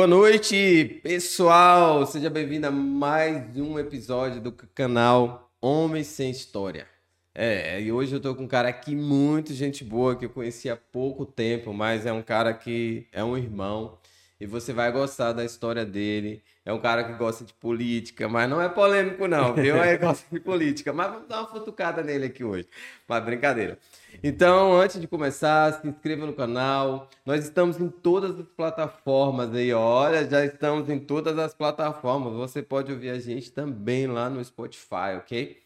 Boa noite, pessoal! Seja bem-vindo a mais um episódio do canal Homens Sem História. É, e hoje eu tô com um cara aqui muito gente boa que eu conheci há pouco tempo, mas é um cara que é um irmão e você vai gostar da história dele. É um cara que gosta de política, mas não é polêmico não, viu? Ele gosta de política, mas vamos dar uma futucada nele aqui hoje. Mas brincadeira. Então, antes de começar, se inscreva no canal. Nós estamos em todas as plataformas aí, olha, já estamos em todas as plataformas. Você pode ouvir a gente também lá no Spotify, ok?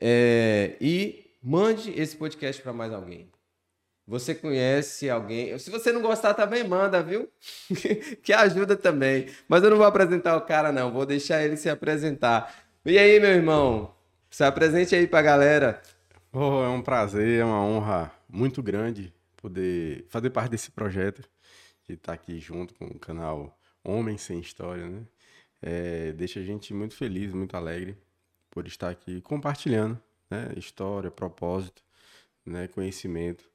É, e mande esse podcast para mais alguém. Você conhece alguém? Se você não gostar, também manda, viu? que ajuda também. Mas eu não vou apresentar o cara, não. Vou deixar ele se apresentar. E aí, meu irmão? Se apresente aí pra galera. Oh, é um prazer, é uma honra muito grande poder fazer parte desse projeto, de estar aqui junto com o canal Homem Sem História, né? É, deixa a gente muito feliz, muito alegre por estar aqui compartilhando né? história, propósito, né? conhecimento.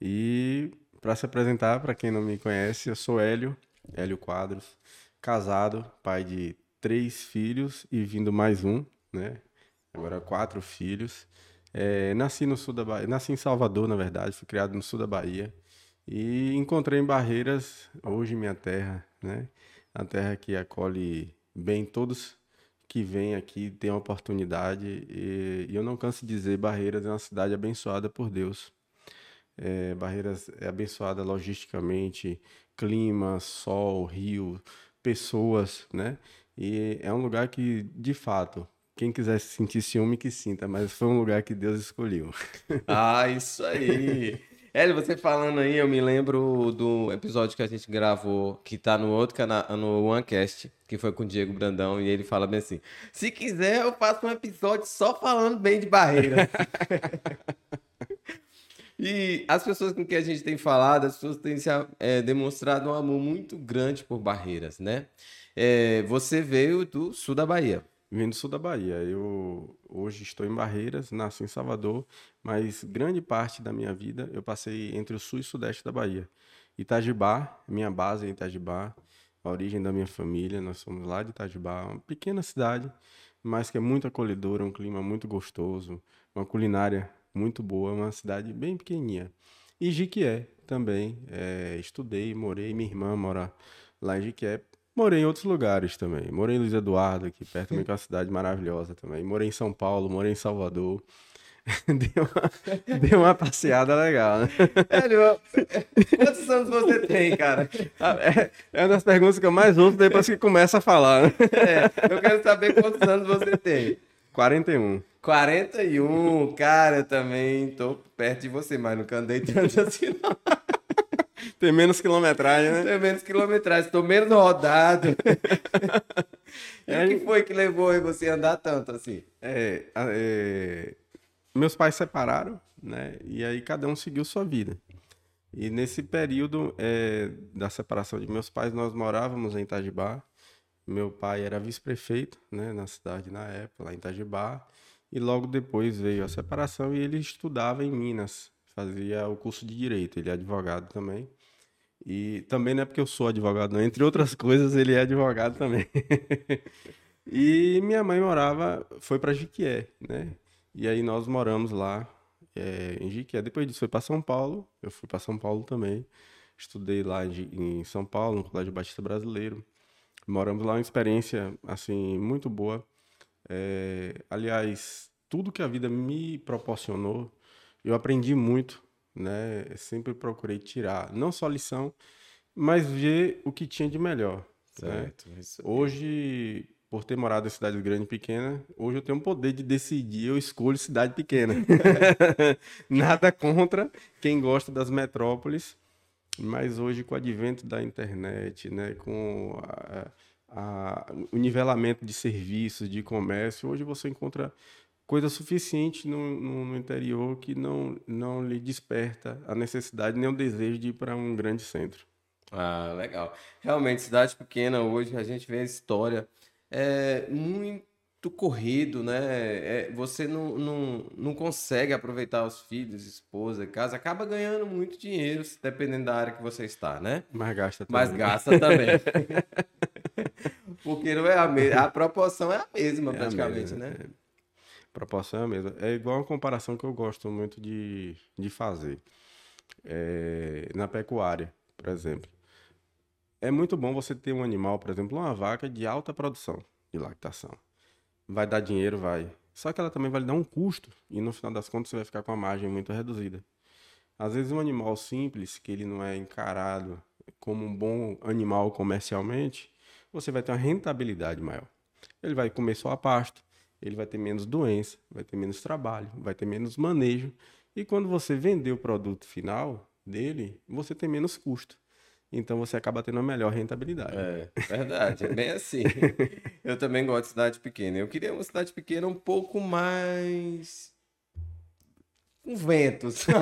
E para se apresentar, para quem não me conhece, eu sou Hélio, Hélio Quadros, casado, pai de três filhos e vindo mais um, né? Agora quatro filhos. É, nasci no sul da Bahia, nasci em Salvador, na verdade, fui criado no sul da Bahia e encontrei em Barreiras, hoje minha terra, né? A terra que acolhe bem todos que vêm aqui, têm a oportunidade e, e, eu não canso de dizer, Barreiras é uma cidade abençoada por Deus. É, Barreiras é abençoada logisticamente, clima, sol, rio, pessoas, né? E é um lugar que, de fato, quem quiser sentir ciúme, que sinta, mas foi um lugar que Deus escolheu. Ah, isso aí! Hélio, você falando aí, eu me lembro do episódio que a gente gravou, que tá no outro canal, no OneCast, que foi com o Diego Brandão, e ele fala bem assim: se quiser, eu faço um episódio só falando bem de barreira. e as pessoas com quem a gente tem falado, as pessoas têm se, é, demonstrado um amor muito grande por barreiras, né? É, você veio do sul da Bahia. Vim do sul da Bahia. Eu hoje estou em Barreiras, nasci em Salvador, mas grande parte da minha vida eu passei entre o sul e sudeste da Bahia. Itajibá, minha base é Itajibá, a origem da minha família, nós somos lá de Itajibá, uma pequena cidade, mas que é muito acolhedora, um clima muito gostoso, uma culinária muito boa, uma cidade bem pequenininha. E Jiquié também, é, estudei, morei, minha irmã mora lá em Jiquié, Morei em outros lugares também. Morei em Luiz Eduardo, aqui perto também, que é uma cidade maravilhosa também. Morei em São Paulo, morei em Salvador. deu, uma, deu uma passeada legal, né? É, quantos anos você tem, cara? É, é uma das perguntas que eu mais ouço depois que começa a falar. Né? É, eu quero saber quantos anos você tem. 41. 41, cara, eu também tô perto de você, mas nunca andei tanto assim, não. Tem menos quilometragem, né? Tem menos quilometragem, estou menos rodado. e o que foi que levou você a andar tanto assim? É, é, meus pais separaram, né? E aí cada um seguiu sua vida. E nesse período é, da separação de meus pais, nós morávamos em Itajibá. Meu pai era vice-prefeito, né, na cidade na época, lá em Itajibá. E logo depois veio a separação e ele estudava em Minas, fazia o curso de direito. Ele é advogado também. E também não é porque eu sou advogado, não. Entre outras coisas, ele é advogado também. e minha mãe morava, foi para Jiquié, né? E aí nós moramos lá é, em Jiquié. Depois disso foi para São Paulo. Eu fui para São Paulo também. Estudei lá em, São Paulo, no Colégio Batista Brasileiro. Moramos lá, uma experiência assim muito boa. É, aliás, tudo que a vida me proporcionou, eu aprendi muito né? sempre procurei tirar, não só lição, mas ver o que tinha de melhor. Né? Certo. Né? Hoje, por ter morado em cidade grande e pequena, hoje eu tenho o poder de decidir, eu escolho cidade pequena. Nada contra quem gosta das metrópoles, mas hoje com o advento da internet, né, com a, a, o nivelamento de serviços, de comércio, hoje você encontra coisa suficiente no, no, no, interior que não, não lhe desperta a necessidade nem o desejo de ir para um grande centro. Ah, legal. Realmente, cidade pequena hoje, a gente vê a história é muito corrido, né? É, você não, não, não consegue aproveitar os filhos, esposa, casa, acaba ganhando muito dinheiro, dependendo da área que você está, né? Mas gasta também. Mas gasta também. Porque não é a mesma, a proporção é a mesma, é praticamente, a mesma, né? É. Proporção é a mesma. É igual uma comparação que eu gosto muito de, de fazer. É, na pecuária, por exemplo. É muito bom você ter um animal, por exemplo, uma vaca de alta produção de lactação. Vai dar dinheiro, vai. Só que ela também vai lhe dar um custo e no final das contas você vai ficar com a margem muito reduzida. Às vezes um animal simples, que ele não é encarado como um bom animal comercialmente, você vai ter uma rentabilidade maior. Ele vai comer só a pasto, ele vai ter menos doença, vai ter menos trabalho, vai ter menos manejo. E quando você vender o produto final dele, você tem menos custo. Então você acaba tendo uma melhor rentabilidade. É, verdade, é bem assim. Eu também gosto de cidade pequena. Eu queria uma cidade pequena um pouco mais com ventos, assim.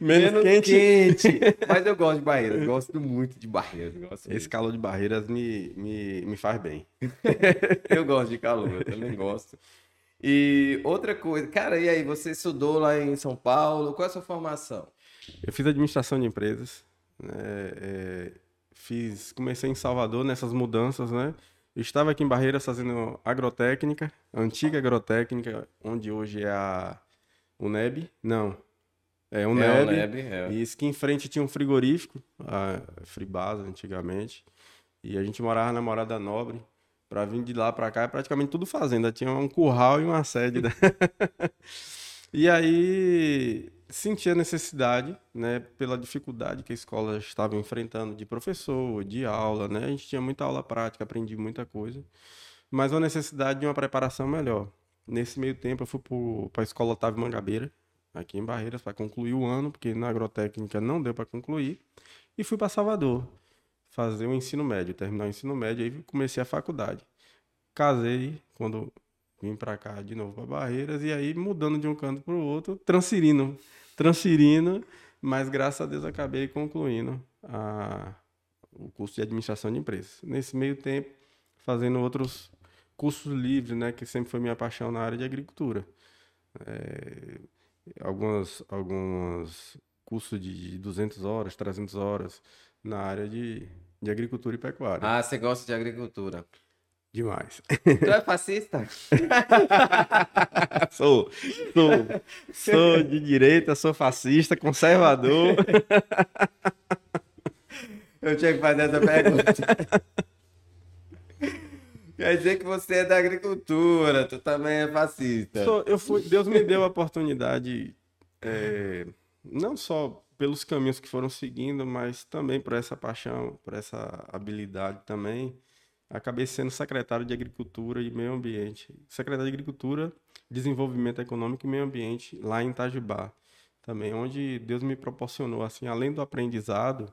menos, menos quente. quente. Mas eu gosto de Barreiras, gosto muito de Barreiras. Esse muito. calor de Barreiras me, me, me faz bem. eu gosto de calor, eu também gosto. E outra coisa, cara, e aí, você estudou lá em São Paulo, qual é a sua formação? Eu fiz administração de empresas, né? É, fiz, comecei em Salvador nessas mudanças, né? estava aqui em Barreiras fazendo agrotécnica, antiga agrotécnica, onde hoje é a UNEB. Não, é UNEB. É, UNEB é. E isso que em frente tinha um frigorífico, a Fribasa antigamente. E a gente morava na Morada Nobre. Para vir de lá para cá é praticamente tudo fazenda. Tinha um curral e uma sede. Né? e aí sentia necessidade, né, pela dificuldade que a escola estava enfrentando de professor, de aula, né? A gente tinha muita aula prática, aprendi muita coisa, mas a necessidade de uma preparação melhor. Nesse meio tempo eu fui para a escola Otávio Mangabeira, aqui em Barreiras, para concluir o ano, porque na agrotécnica não deu para concluir, e fui para Salvador fazer o ensino médio, terminar o ensino médio, aí comecei a faculdade. Casei quando vim para cá de novo para Barreiras e aí mudando de um canto para o outro, transferindo, transferindo, mas graças a Deus acabei concluindo a, o curso de administração de empresas. Nesse meio tempo, fazendo outros cursos livres, né, que sempre foi minha paixão na área de agricultura. É, algumas alguns cursos de 200 horas, 300 horas na área de, de agricultura e pecuária. Ah, você gosta de agricultura? Demais. Tu é fascista? sou, sou. Sou de direita, sou fascista, conservador. Eu tinha que fazer essa pergunta. Quer dizer que você é da agricultura, tu também é fascista. Eu fui, Deus me deu a oportunidade, é, não só pelos caminhos que foram seguindo, mas também por essa paixão, por essa habilidade também acabei sendo secretário de Agricultura e Meio Ambiente. Secretário de Agricultura, Desenvolvimento Econômico e Meio Ambiente, lá em Itajubá. Também, onde Deus me proporcionou, assim, além do aprendizado,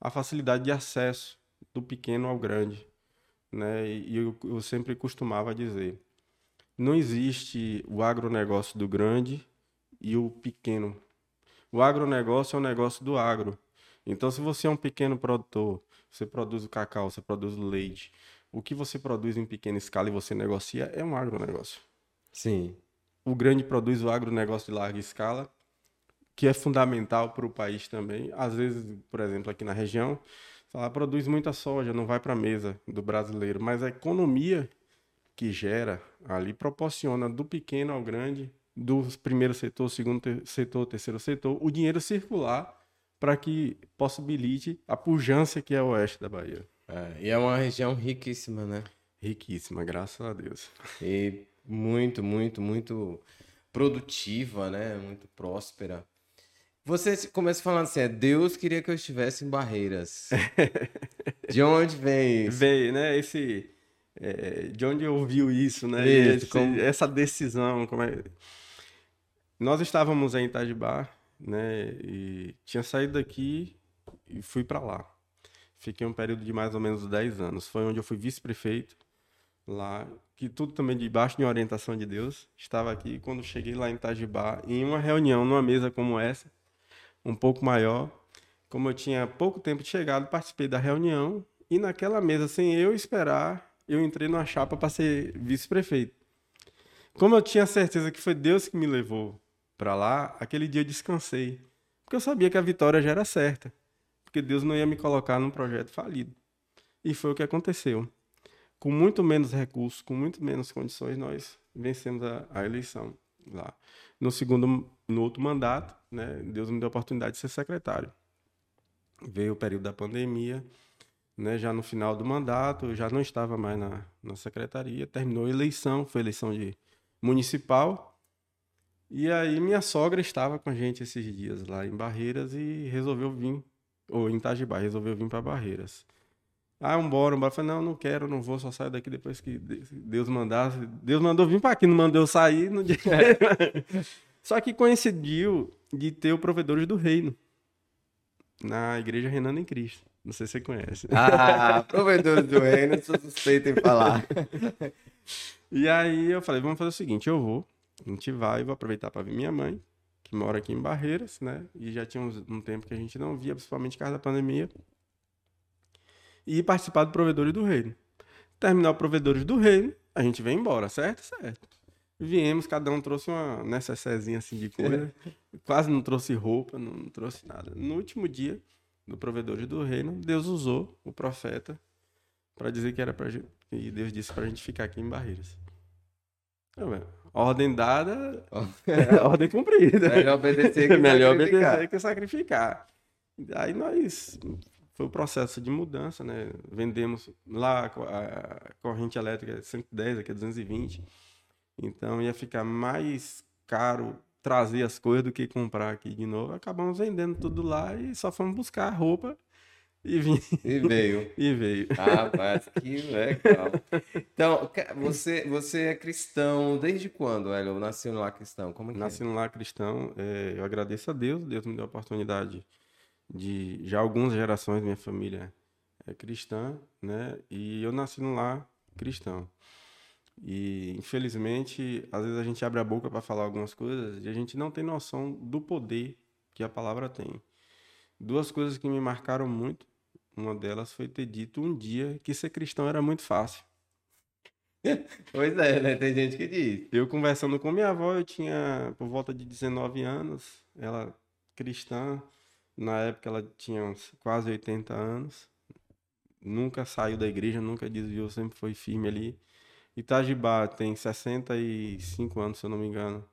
a facilidade de acesso do pequeno ao grande. Né? E eu, eu sempre costumava dizer, não existe o agronegócio do grande e o pequeno. O agronegócio é o negócio do agro. Então, se você é um pequeno produtor, você produz o cacau, você produz o leite. O que você produz em pequena escala e você negocia é um agronegócio. Sim. O grande produz o agronegócio de larga escala, que é fundamental para o país também. Às vezes, por exemplo, aqui na região, ela produz muita soja, não vai para a mesa do brasileiro, mas a economia que gera ali proporciona do pequeno ao grande, do primeiro setor, segundo setor, terceiro setor, o dinheiro circular para que possibilite a pujança que é o oeste da Bahia. É, e é uma região riquíssima, né? Riquíssima, graças a Deus. E muito, muito, muito produtiva, né? Muito próspera. Você começa falando assim, é, Deus queria que eu estivesse em Barreiras. De onde vem isso? Veio, né? Esse, é, de onde ouviu isso, né? Isso, Esse- como- Essa decisão, como é... Nós estávamos em Itajibá, né? E tinha saído daqui e fui para lá. Fiquei um período de mais ou menos 10 anos. Foi onde eu fui vice-prefeito lá, que tudo também debaixo de orientação de Deus. Estava aqui quando cheguei lá em Itajibá, em uma reunião, numa mesa como essa, um pouco maior. Como eu tinha pouco tempo de chegado, participei da reunião e naquela mesa, sem eu esperar, eu entrei numa chapa para ser vice-prefeito. Como eu tinha certeza que foi Deus que me levou para lá, aquele dia eu descansei, porque eu sabia que a vitória já era certa, porque Deus não ia me colocar num projeto falido. E foi o que aconteceu. Com muito menos recursos, com muito menos condições, nós vencemos a, a eleição lá. No segundo, no outro mandato, né, Deus me deu a oportunidade de ser secretário. Veio o período da pandemia, né, já no final do mandato, eu já não estava mais na, na secretaria, terminou a eleição, foi eleição de municipal, e aí minha sogra estava com a gente esses dias lá em Barreiras e resolveu vir, ou em Itajibá, resolveu vir para Barreiras. Ah, embora, embora. Eu Falei, não, não quero, não vou, só saio daqui depois que de- Deus mandar. Deus mandou vir para aqui, não mandou sair. Dia... só que coincidiu de ter o Provedores do Reino na igreja Renando em Cristo. Não sei se você conhece. Ah, provedores do reino, sou suspeito em falar. E aí eu falei, vamos fazer o seguinte, eu vou, a gente vai, vou aproveitar para ver minha mãe, que mora aqui em Barreiras, né? E já tinha um tempo que a gente não via, principalmente por causa da pandemia. E participar do Provedores do Reino. Terminar o Provedores do Reino, a gente vem embora, certo? Certo. Viemos, cada um trouxe uma necessezinha assim de coisa. Quase não trouxe roupa, não trouxe nada. No último dia do Provedores do Reino, Deus usou o profeta para dizer que era pra gente. E Deus disse pra gente ficar aqui em Barreiras. Velho, ordem dada, ordem cumprida. Melhor obedecer que Melhor sacrificar. obedecer que sacrificar. Aí nós. Foi o processo de mudança, né? Vendemos lá a co- a corrente elétrica é 110, aqui é 220. Então ia ficar mais caro trazer as coisas do que comprar aqui de novo. Acabamos vendendo tudo lá e só fomos buscar a roupa e vim E veio. e veio. Ah, mas que legal. Então, você, você é cristão desde quando, Hélio? Nasceu lá cristão? Como é que Nasci no lar cristão, é, eu agradeço a Deus, Deus me deu a oportunidade de já algumas gerações minha família é cristã, né? E eu nasci no lar cristão. E infelizmente, às vezes a gente abre a boca para falar algumas coisas e a gente não tem noção do poder que a palavra tem. Duas coisas que me marcaram muito, uma delas foi ter dito um dia que ser cristão era muito fácil. Pois é, né? Tem gente que diz. Eu conversando com minha avó, eu tinha por volta de 19 anos, ela cristã, na época ela tinha uns quase 80 anos, nunca saiu da igreja, nunca desviou, sempre foi firme ali. Itajibá tem 65 anos, se eu não me engano.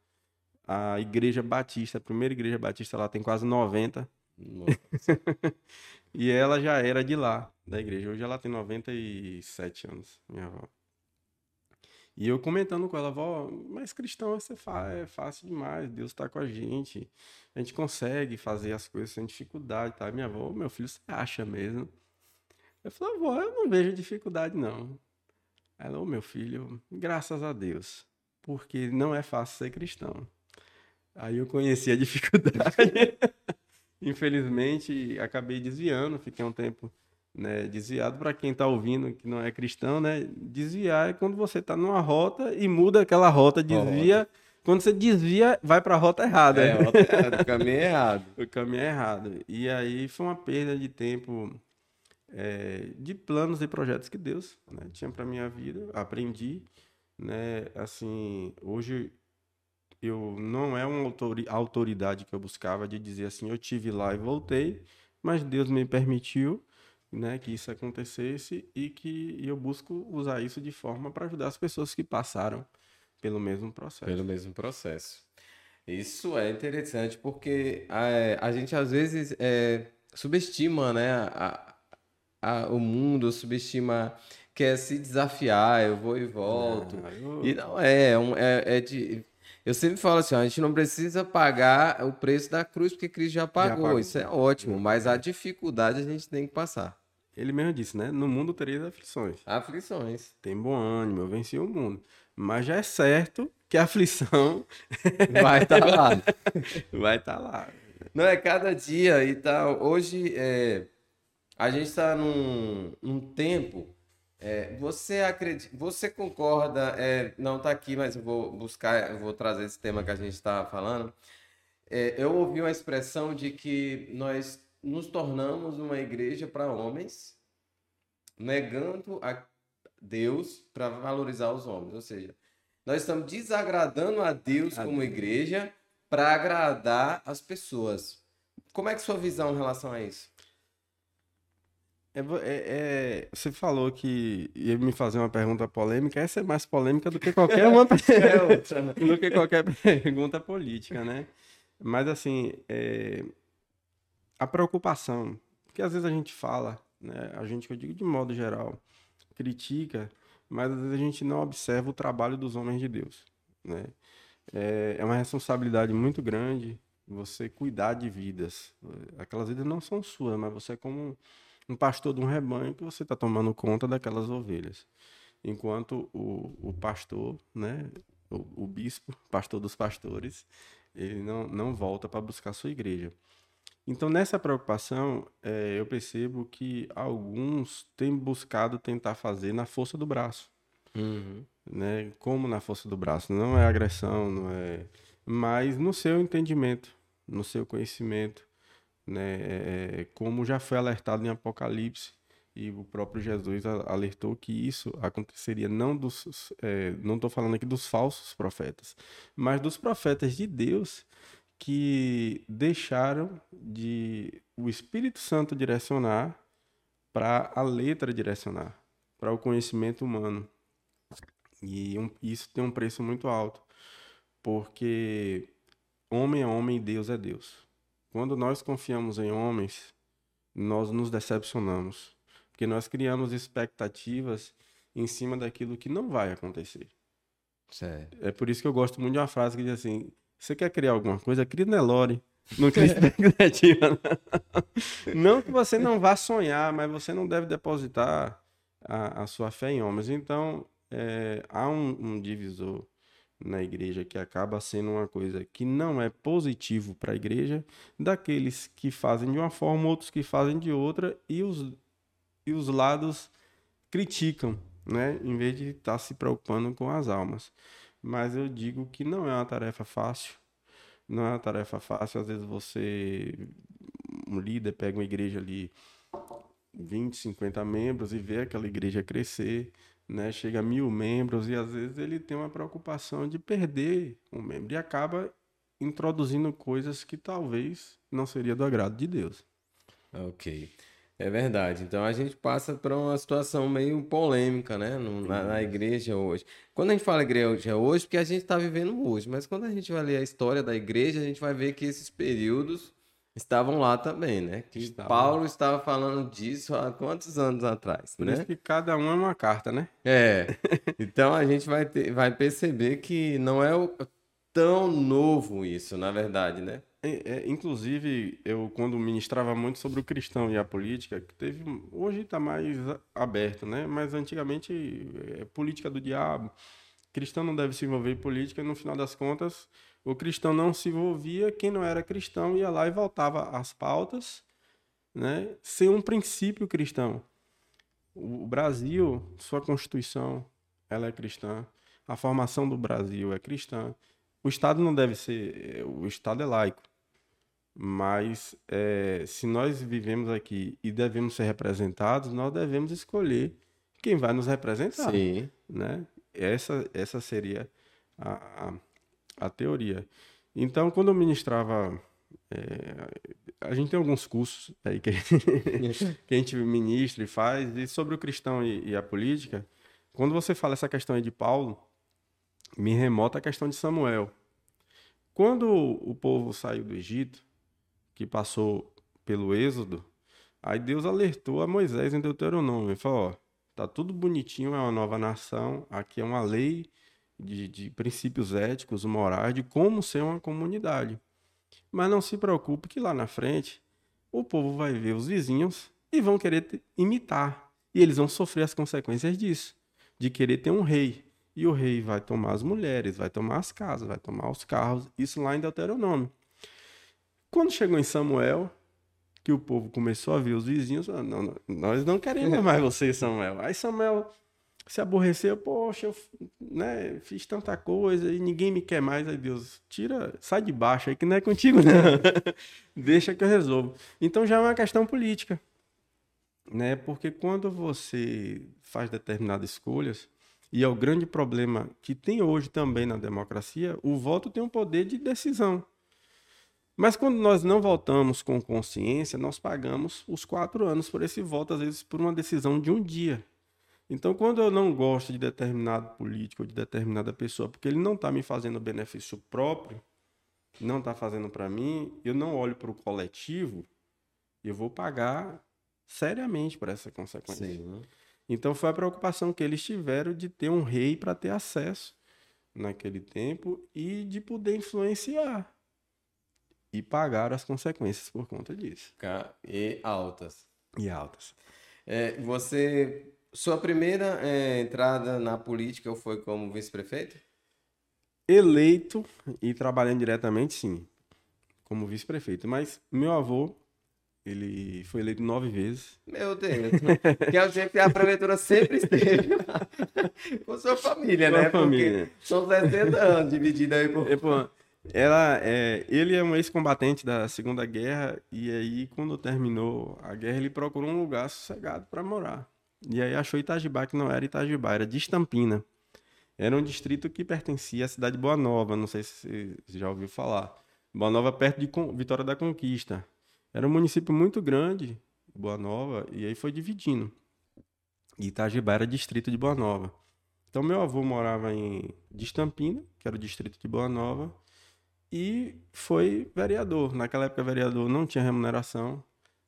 A igreja batista, a primeira igreja batista lá tem quase 90. E ela já era de lá, da igreja. Hoje ela tem 97 anos, minha avó. E eu comentando com ela, vó, mas cristão é, é fácil demais, Deus tá com a gente, a gente consegue fazer as coisas sem dificuldade, tá? Minha avó, meu filho, você acha mesmo? Eu falei, vó, eu não vejo dificuldade, não. Ela, ô meu filho, graças a Deus, porque não é fácil ser cristão. Aí eu conheci a dificuldade. Infelizmente, acabei desviando, fiquei um tempo né, desviado. Para quem está ouvindo que não é cristão, né, desviar é quando você está numa rota e muda aquela rota, desvia. Quando você desvia, vai para a rota errada. É, rota errada, o caminho é errado. O caminho é errado. E aí foi uma perda de tempo, é, de planos e projetos que Deus né, tinha para minha vida. Aprendi, né? Assim, hoje eu não é uma autori- autoridade que eu buscava de dizer assim, eu tive lá e voltei, mas Deus me permitiu, né, que isso acontecesse e que eu busco usar isso de forma para ajudar as pessoas que passaram pelo mesmo processo. Pelo mesmo processo. Isso é interessante porque é, a gente às vezes é, subestima, né, a, a- o mundo, subestima, quer se desafiar, eu vou e volto. Ah, eu- E não é, é, é- é de. Eu sempre falo assim, ó, a gente não precisa pagar o preço da cruz porque Cristo já pagou. pagou. Isso é ótimo, mas a dificuldade a gente tem que passar. ele mesmo disse, né? No mundo teria aflições. Aflições. Tem bom ânimo, eu venci o mundo. Mas já é certo que a aflição vai estar tá lá. vai estar tá lá. Não é cada dia e tal. Hoje é, a gente está num, num tempo. É, você acredita, você concorda? É, não está aqui, mas eu vou buscar, eu vou trazer esse tema que a gente está falando. É, eu ouvi uma expressão de que nós nos tornamos uma igreja para homens, negando a Deus para valorizar os homens. Ou seja, nós estamos desagradando a Deus a como Deus. igreja para agradar as pessoas. Como é que sua visão em relação a isso? É, é, é, você falou que ia me fazer uma pergunta polêmica. Essa é mais polêmica do que qualquer uma é outra, né? do que qualquer pergunta política, né? Mas assim, é, a preocupação, porque às vezes a gente fala, né? A gente, eu digo de modo geral, critica, mas às vezes a gente não observa o trabalho dos homens de Deus, né? É, é uma responsabilidade muito grande você cuidar de vidas. Aquelas vidas não são suas, mas você é como um pastor de um rebanho que você está tomando conta daquelas ovelhas. Enquanto o, o pastor, né, o, o bispo, pastor dos pastores, ele não, não volta para buscar sua igreja. Então, nessa preocupação, é, eu percebo que alguns têm buscado tentar fazer na força do braço. Uhum. Né? Como na força do braço. Não é agressão, não é. Mas no seu entendimento, no seu conhecimento, né? É, é como já foi alertado em Apocalipse, e o próprio Jesus alertou que isso aconteceria não dos. É, não estou falando aqui dos falsos profetas, mas dos profetas de Deus que deixaram de o Espírito Santo direcionar para a letra direcionar, para o conhecimento humano. E um, isso tem um preço muito alto, porque homem é homem e Deus é Deus. Quando nós confiamos em homens, nós nos decepcionamos, porque nós criamos expectativas em cima daquilo que não vai acontecer. Certo. É por isso que eu gosto muito de uma frase que diz assim: você quer criar alguma coisa, cria Nelore. Não cria expectativa. Não. não que você não vá sonhar, mas você não deve depositar a, a sua fé em homens. Então, é, há um, um divisor na igreja que acaba sendo uma coisa que não é positivo para a igreja, daqueles que fazem de uma forma, outros que fazem de outra, e os, e os lados criticam, né? em vez de estar tá se preocupando com as almas. Mas eu digo que não é uma tarefa fácil, não é uma tarefa fácil. Às vezes você, um líder, pega uma igreja ali, 20, 50 membros, e vê aquela igreja crescer né? Chega a mil membros e às vezes ele tem uma preocupação de perder um membro e acaba introduzindo coisas que talvez não seria do agrado de Deus. Ok. É verdade. Então a gente passa por uma situação meio polêmica, né? Na, na, igreja hoje. Quando a gente fala igreja hoje, porque a gente está vivendo hoje, mas quando a gente vai ler a história da igreja, a gente vai ver que esses períodos estavam lá também, né? Que Estavam. Paulo estava falando disso há quantos anos atrás, Por né? isso que cada um é uma carta, né? É. Então a gente vai, ter, vai perceber que não é o, tão novo isso, na verdade, né? É, é, inclusive, eu quando ministrava muito sobre o cristão e a política, que teve, hoje está mais aberto, né? Mas antigamente é política do diabo. Cristão não deve se envolver em política, no final das contas, o cristão não se envolvia, quem não era cristão ia lá e voltava às pautas, né, sem um princípio cristão. O Brasil, sua constituição, ela é cristã. A formação do Brasil é cristã. O Estado não deve ser, o Estado é laico. Mas é, se nós vivemos aqui e devemos ser representados, nós devemos escolher quem vai nos representar. Sim. Né? Essa, essa seria a, a a teoria. Então, quando eu ministrava. É, a gente tem alguns cursos aí que, que a gente ministra e faz, e sobre o cristão e, e, a política. Quando você fala essa questão aí de Paulo, me remota a questão de Samuel. Quando o povo saiu do Egito, que passou pelo Êxodo, aí Deus alertou a Moisés em Deuteronômio. Ele falou: Ó, tá tudo bonitinho, é uma nova nação, aqui é uma lei de, de princípios éticos, morais, de como ser uma comunidade. Mas não se preocupe que lá na frente o povo vai ver os vizinhos e vão querer imitar. E eles vão sofrer as consequências disso, de querer ter um rei. E o rei vai tomar as mulheres, vai tomar as casas, vai tomar os carros, isso lá em Deuteronômio. Quando chegou em Samuel, que o povo começou a ver os vizinhos, não, não, nós não queremos mais você, Samuel. Aí Samuel se aborreceu, poxa, eu né, fiz tanta coisa e ninguém me quer mais. Aí Deus, tira, sai de baixo aí que não é contigo, não. Deixa que eu resolvo. Então já é uma questão política, né? Porque quando você faz determinadas escolhas, e é o grande problema que tem hoje também na democracia, o voto tem um poder de decisão. Mas quando nós não votamos com consciência, nós pagamos os quatro anos por esse voto, às vezes por uma decisão de um dia. Então, quando eu não gosto de determinado político ou de determinada pessoa, porque ele não está me fazendo benefício próprio, não está fazendo para mim, eu não olho para o coletivo, eu vou pagar seriamente por essa consequência. Sim. Então, foi a preocupação que eles tiveram de ter um rei para ter acesso naquele tempo e de poder influenciar. E pagar as consequências por conta disso. E altas. E altas. É, você sua primeira é, entrada na política foi como vice-prefeito? Eleito e trabalhando diretamente, sim, como vice-prefeito. Mas meu avô, ele foi eleito nove vezes. Meu Deus. que é o jeito que a prefeitura sempre esteve com sua família, né? Família. Porque são 60 anos divididos aí por... É, pô, ela, é, ele é um ex-combatente da Segunda Guerra e aí, quando terminou a guerra, ele procurou um lugar sossegado para morar. E aí achou Itajibá, que não era Itajibá, era de Estampina. Era um distrito que pertencia à cidade de Boa Nova, não sei se você já ouviu falar. Boa Nova, perto de Vitória da Conquista. Era um município muito grande, Boa Nova, e aí foi dividindo. E Itajibá era distrito de Boa Nova. Então, meu avô morava em Estampina, que era o distrito de Boa Nova, e foi vereador. Naquela época, vereador não tinha remuneração,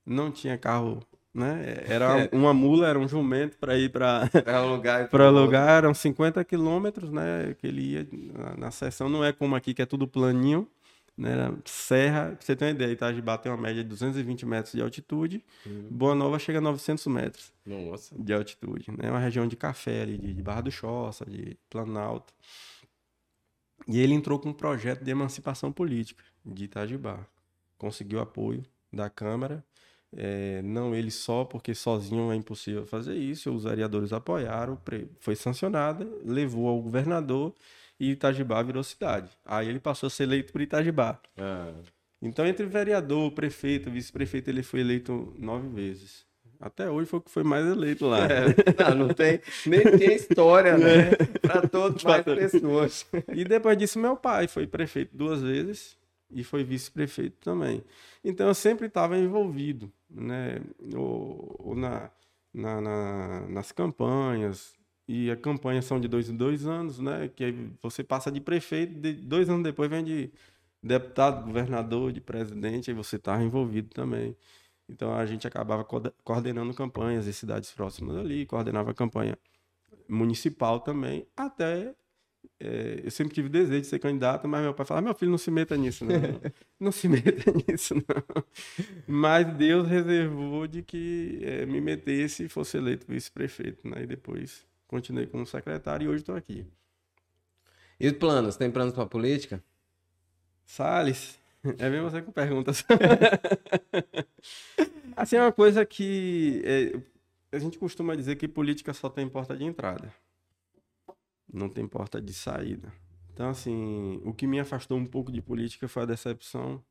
não tinha carro né? Era é. uma mula, era um jumento para ir para alugar, para alugar, eram 50 quilômetros, né? Que ele ia na, na sessão, não é como aqui que é tudo planinho, né? Serra, você tem uma ideia, Itajibá tem uma média de 220 metros de altitude, uhum. Boa Nova chega a 900 metros Nossa. de altitude, né? Uma região de café ali, de, de Barra do Choça, de Planalto. E ele entrou com um projeto de emancipação política de Itajibá. Conseguiu apoio da Câmara é, não ele só, porque sozinho é impossível fazer isso. Os vereadores apoiaram, foi sancionada, levou ao governador e Itajibá virou cidade. Aí ele passou a ser eleito por Itajibá. Ah. Então, entre vereador, prefeito, vice-prefeito, ele foi eleito nove vezes. Até hoje foi o que foi mais eleito lá. É, não, não tem, nem tem história, né? Para todas as pessoas. E depois disso, meu pai foi prefeito duas vezes e foi vice-prefeito também. Então eu sempre estava envolvido, né, ou, ou na, na, na, nas campanhas, e a campanha são de dois em dois anos, né, que você passa de prefeito, de, dois anos depois vem de deputado, governador, de presidente, aí você está envolvido também. Então a gente acabava coordenando campanhas em cidades próximas ali, coordenava a campanha municipal também, até é, eu sempre tive desejo de ser candidato, mas meu pai falava: meu filho, não se meta nisso, não. não se meta nisso, não. Mas Deus reservou de que é, me metesse e fosse eleito vice-prefeito, né? E depois continuei como secretário e hoje estou aqui. E os planos? Tem planos para política? Salles, é mesmo você com perguntas. assim, é uma coisa que é, a gente costuma dizer que política só tem porta de entrada não tem porta de saída. Então, assim, o que me afastou um pouco de política foi a decepção.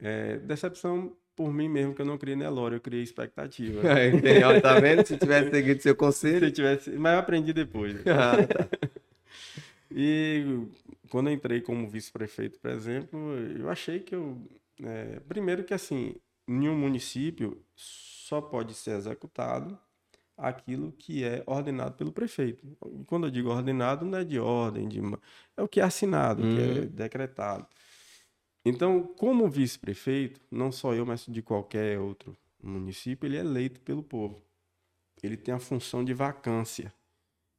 É, decepção por mim mesmo, que eu não criei Nelore, eu criei expectativa. É, tá vendo? Se tivesse seguido seu conselho. Se tivesse, mas eu aprendi depois. Ah, tá. e quando eu entrei como vice-prefeito, por exemplo, eu achei que eu. É, primeiro que assim, em um município só pode ser executado aquilo que é ordenado pelo prefeito. E quando eu digo ordenado, não é de ordem, de... é o que é assinado, hum. que é uhum. decretado. Então, como vice-prefeito, não só eu, mas de qualquer outro município, ele é eleito pelo povo. Ele tem a função de vacância.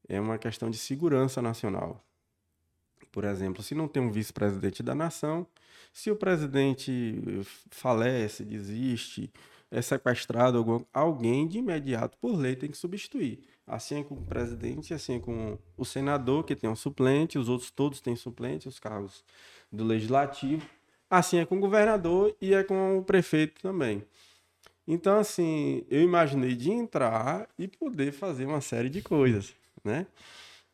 É uma questão de segurança nacional. Por exemplo, se não tem um vice-presidente da nação, se o presidente falece, desiste, é sequestrado, alguém de imediato, por lei, tem que substituir. Assim é com o presidente, assim é com o senador, que tem um suplente, os outros todos têm suplente, os cargos do legislativo. Assim é com o governador e é com o prefeito também. Então, assim, eu imaginei de entrar e poder fazer uma série de coisas, né?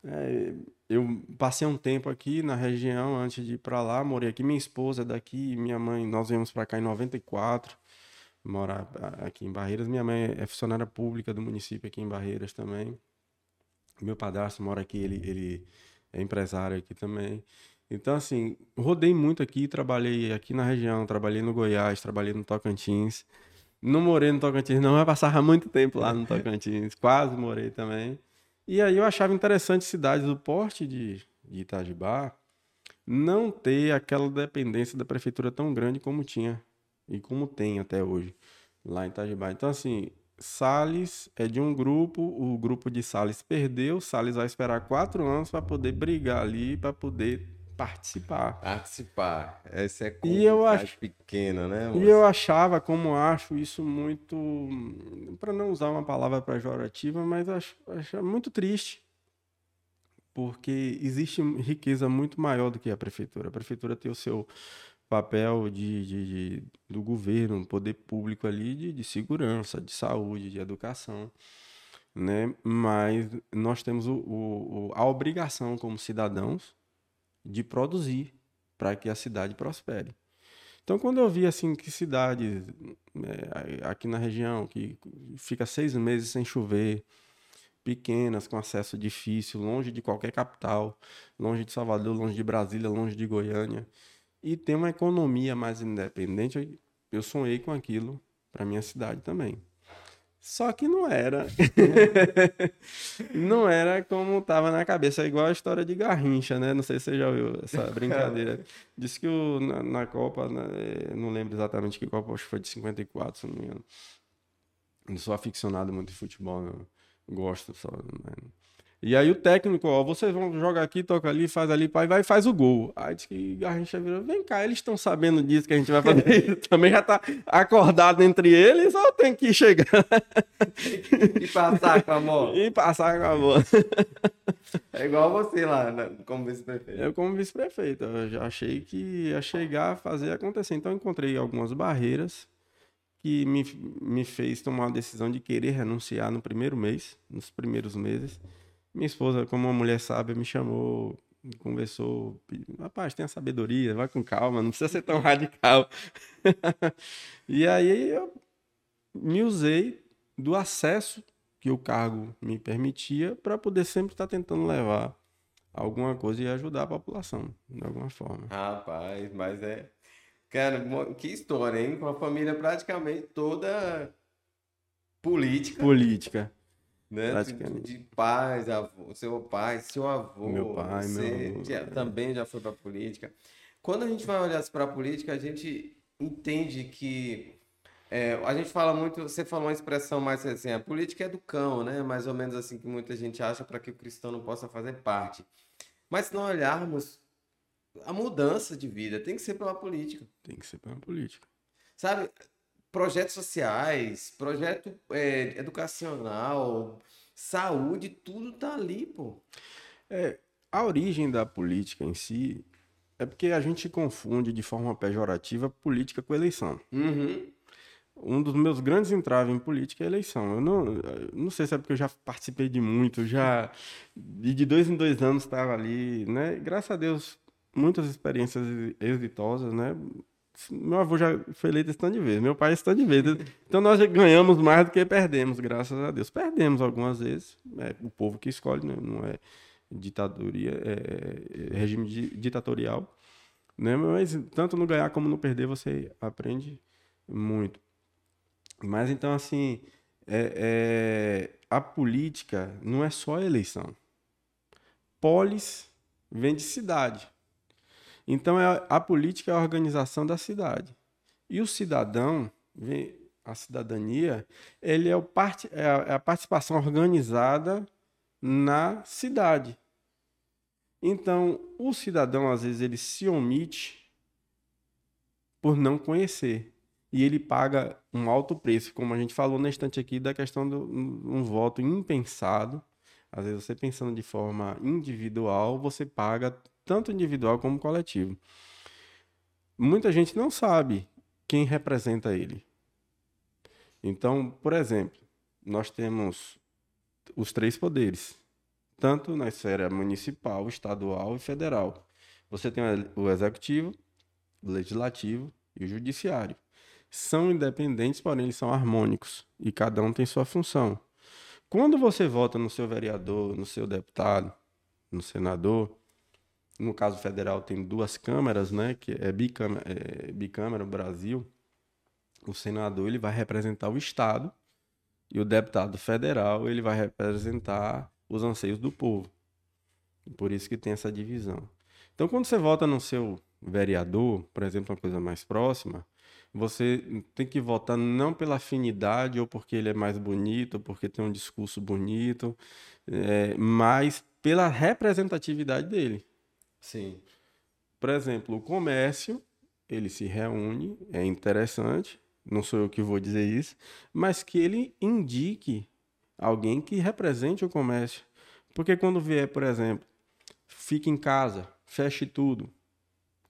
É, eu passei um tempo aqui na região antes de ir para lá, morei aqui. Minha esposa é daqui, minha mãe, nós viemos para cá em 94, morar aqui em Barreiras. Minha mãe é funcionária pública do município aqui em Barreiras também. Meu padrasto mora aqui, ele, ele é empresário aqui também. Então, assim, rodei muito aqui, trabalhei aqui na região, trabalhei no Goiás, trabalhei no Tocantins. Não morei no Tocantins, não, mas passava muito tempo lá no Tocantins. Quase morei também. E aí eu achava interessante cidades do porte de, de Itajibá não ter aquela dependência da prefeitura tão grande como tinha e como tem até hoje lá em Itajibá. Então, assim, Salles é de um grupo, o grupo de Salles perdeu, Salles vai esperar quatro anos para poder brigar ali, para poder participar. Participar. Essa é e eu acho pequena, né? Moça? E eu achava, como acho isso muito, para não usar uma palavra pejorativa, mas acho, acho muito triste, porque existe riqueza muito maior do que a prefeitura. A prefeitura tem o seu papel de, de, de do governo, poder público ali de, de segurança, de saúde, de educação né? Mas nós temos o, o, a obrigação como cidadãos de produzir para que a cidade prospere. Então, quando eu vi assim que cidades é, aqui na região que fica seis meses sem chover, pequenas, com acesso difícil, longe de qualquer capital, longe de Salvador, longe de Brasília, longe de Goiânia, e tem uma economia mais independente, eu sonhei com aquilo para minha cidade também. Só que não era. não era como estava na cabeça. É igual a história de Garrincha, né? Não sei se você já ouviu essa brincadeira. Diz que o, na, na Copa, na, eh, não lembro exatamente que Copa, acho que foi de 54, se não me engano. Eu sou aficionado muito de futebol, gosto só. Né? E aí o técnico, ó, vocês vão jogar aqui, toca ali, faz ali, pai, vai e faz o gol. Aí diz que Garrincha virou, vem cá, eles estão sabendo disso que a gente vai fazer isso. Também já tá acordado entre eles, ou tem que chegar? e passar com a mão. E passar com a mão. É igual você lá, né, como vice-prefeito. Eu como vice-prefeito, eu já achei que ia chegar a fazer acontecer. Então encontrei algumas barreiras que me, me fez tomar a decisão de querer renunciar no primeiro mês, nos primeiros meses minha esposa, como uma mulher sábia, me chamou, conversou. Rapaz, tenha sabedoria, vai com calma, não precisa ser tão radical. e aí eu me usei do acesso que o cargo me permitia para poder sempre estar tentando levar alguma coisa e ajudar a população, de alguma forma. Rapaz, mas é. Cara, que história, hein? Com a família praticamente toda política. Política né? De, de pais, avô, seu pai, seu avô, meu pai, você meu já, também já foi para política. Quando a gente vai olhar para a política, a gente entende que é, a gente fala muito, você falou uma expressão mais assim, a política é do cão, né? Mais ou menos assim que muita gente acha para que o cristão não possa fazer parte. Mas se não olharmos a mudança de vida, tem que ser pela política. Tem que ser pela política. Sabe, projetos sociais, projeto é, educacional, saúde, tudo tá ali, pô. É, a origem da política em si é porque a gente confunde de forma pejorativa política com eleição. Uhum. Um dos meus grandes entraves em política é a eleição. Eu não, não sei se é porque eu já participei de muito, já de dois em dois anos estava ali, né? Graças a Deus, muitas experiências exitosas, né? Meu avô já foi eleito esse tanto de vezes, meu pai esse tanto de vezes. Então nós ganhamos mais do que perdemos, graças a Deus. Perdemos algumas vezes, é o povo que escolhe, né? não é ditadoria, é, é regime ditatorial. Né? Mas tanto no ganhar como no perder você aprende muito. Mas então, assim, é, é, a política não é só eleição. Polis vem de cidade. Então, é a política é a organização da cidade. E o cidadão, a cidadania, ele é, o part, é, a, é a participação organizada na cidade. Então, o cidadão, às vezes, ele se omite por não conhecer. e ele paga um alto preço, como a gente falou na instante aqui da questão de um voto impensado. Às vezes você pensando de forma individual, você paga tanto individual como coletivo. Muita gente não sabe quem representa ele. Então, por exemplo, nós temos os três poderes, tanto na esfera municipal, estadual e federal. Você tem o executivo, o legislativo e o judiciário. São independentes, porém eles são harmônicos e cada um tem sua função. Quando você vota no seu vereador, no seu deputado, no senador, no caso federal tem duas câmaras, né, que é bicâmara, é, bicâmara Brasil, o senador ele vai representar o estado e o deputado federal ele vai representar os anseios do povo. Por isso que tem essa divisão. Então, quando você vota no seu vereador, por exemplo, uma coisa mais próxima, você tem que votar não pela afinidade ou porque ele é mais bonito, ou porque tem um discurso bonito, é, mas pela representatividade dele. Sim. Por exemplo, o comércio, ele se reúne, é interessante, não sou eu que vou dizer isso, mas que ele indique alguém que represente o comércio. Porque quando vier, por exemplo, fique em casa, feche tudo,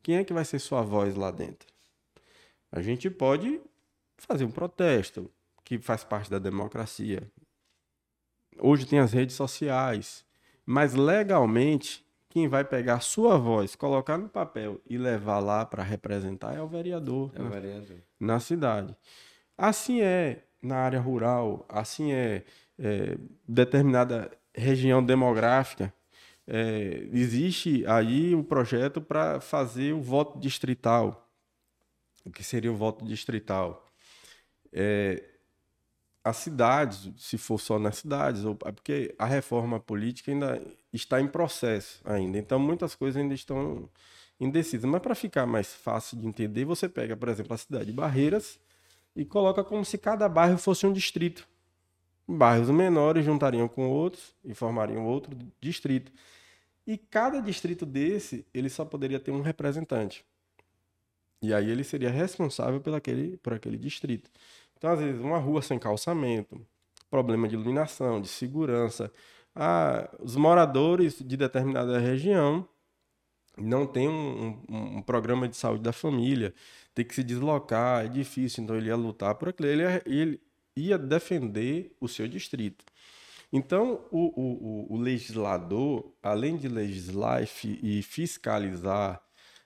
quem é que vai ser sua voz lá dentro? A gente pode fazer um protesto, que faz parte da democracia. Hoje tem as redes sociais, mas legalmente quem vai pegar sua voz, colocar no papel e levar lá para representar é o vereador, é o vereador. Na, na cidade. Assim é na área rural, assim é, é determinada região demográfica. É, existe aí o um projeto para fazer o voto distrital. O que seria o voto distrital? É, as cidades, se for só nas cidades, ou, é porque a reforma política ainda está em processo ainda. Então muitas coisas ainda estão indecisas. Mas para ficar mais fácil de entender, você pega, por exemplo, a cidade de Barreiras e coloca como se cada bairro fosse um distrito. Bairros menores juntariam com outros e formariam outro distrito. E cada distrito desse, ele só poderia ter um representante. E aí ele seria responsável por aquele, por aquele distrito. Então, às vezes, uma rua sem calçamento, problema de iluminação, de segurança. Ah, os moradores de determinada região não têm um, um, um, programa de saúde da família, tem que se deslocar, é difícil, então ele ia lutar por aquilo, ele ia, ele ia defender o seu distrito. Então, o, o, o legislador, além de legislar e fiscalizar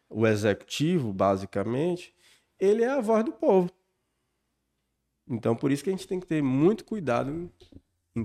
o executivo, basicamente, ele é a voz do povo. Então, por isso que a gente tem que ter muito cuidado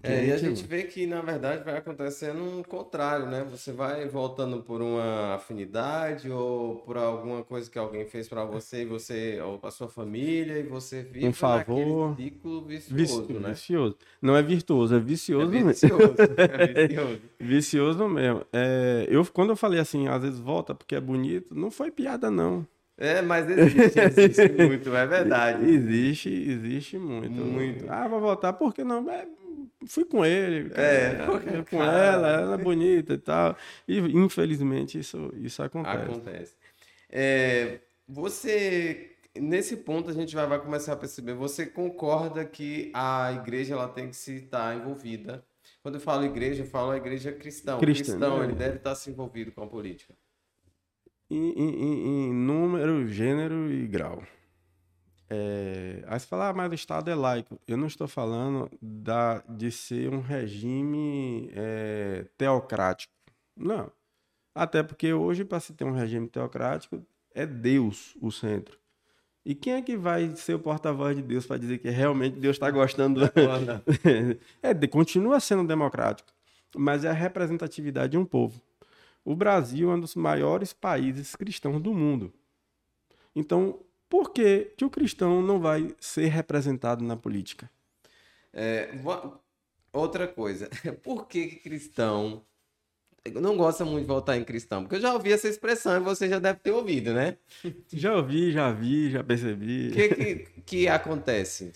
é, e a gente vê que, na verdade, vai acontecendo o contrário, né? Você vai voltando por uma afinidade ou por alguma coisa que alguém fez para você, e você ou a sua família, e você vive um favor ciclo vicioso, Vici... né? Vicioso. Não é virtuoso, é vicioso é vicioso, mesmo. É vicioso. vicioso mesmo. É, eu, quando eu falei assim, às vezes volta porque é bonito, não foi piada, não. É, mas existe, existe muito, é verdade. Existe, existe muito. Muito. Ah, vou voltar, por que não? É, fui com ele, é, com cara, ela, ela é bonita e tal. E infelizmente isso, isso acontece. Acontece. É, você, nesse ponto a gente vai, vai começar a perceber, você concorda que a igreja ela tem que se estar envolvida? Quando eu falo igreja, eu falo a igreja cristã. Cristã, cristão, né? ele deve estar se envolvido com a política. Em, em, em número, gênero e grau. É, aí você fala, ah, mas o Estado é laico. Eu não estou falando da, de ser um regime é, teocrático. Não. Até porque hoje, para se ter um regime teocrático, é Deus o centro. E quem é que vai ser o porta-voz de Deus para dizer que realmente Deus está gostando? é, continua sendo democrático, mas é a representatividade de um povo. O Brasil é um dos maiores países cristãos do mundo. Então, por que, que o cristão não vai ser representado na política? É, outra coisa, por que, que cristão não gosta muito de votar em cristão? Porque eu já ouvi essa expressão e você já deve ter ouvido, né? Já ouvi, já vi, já percebi. O que, que, que acontece?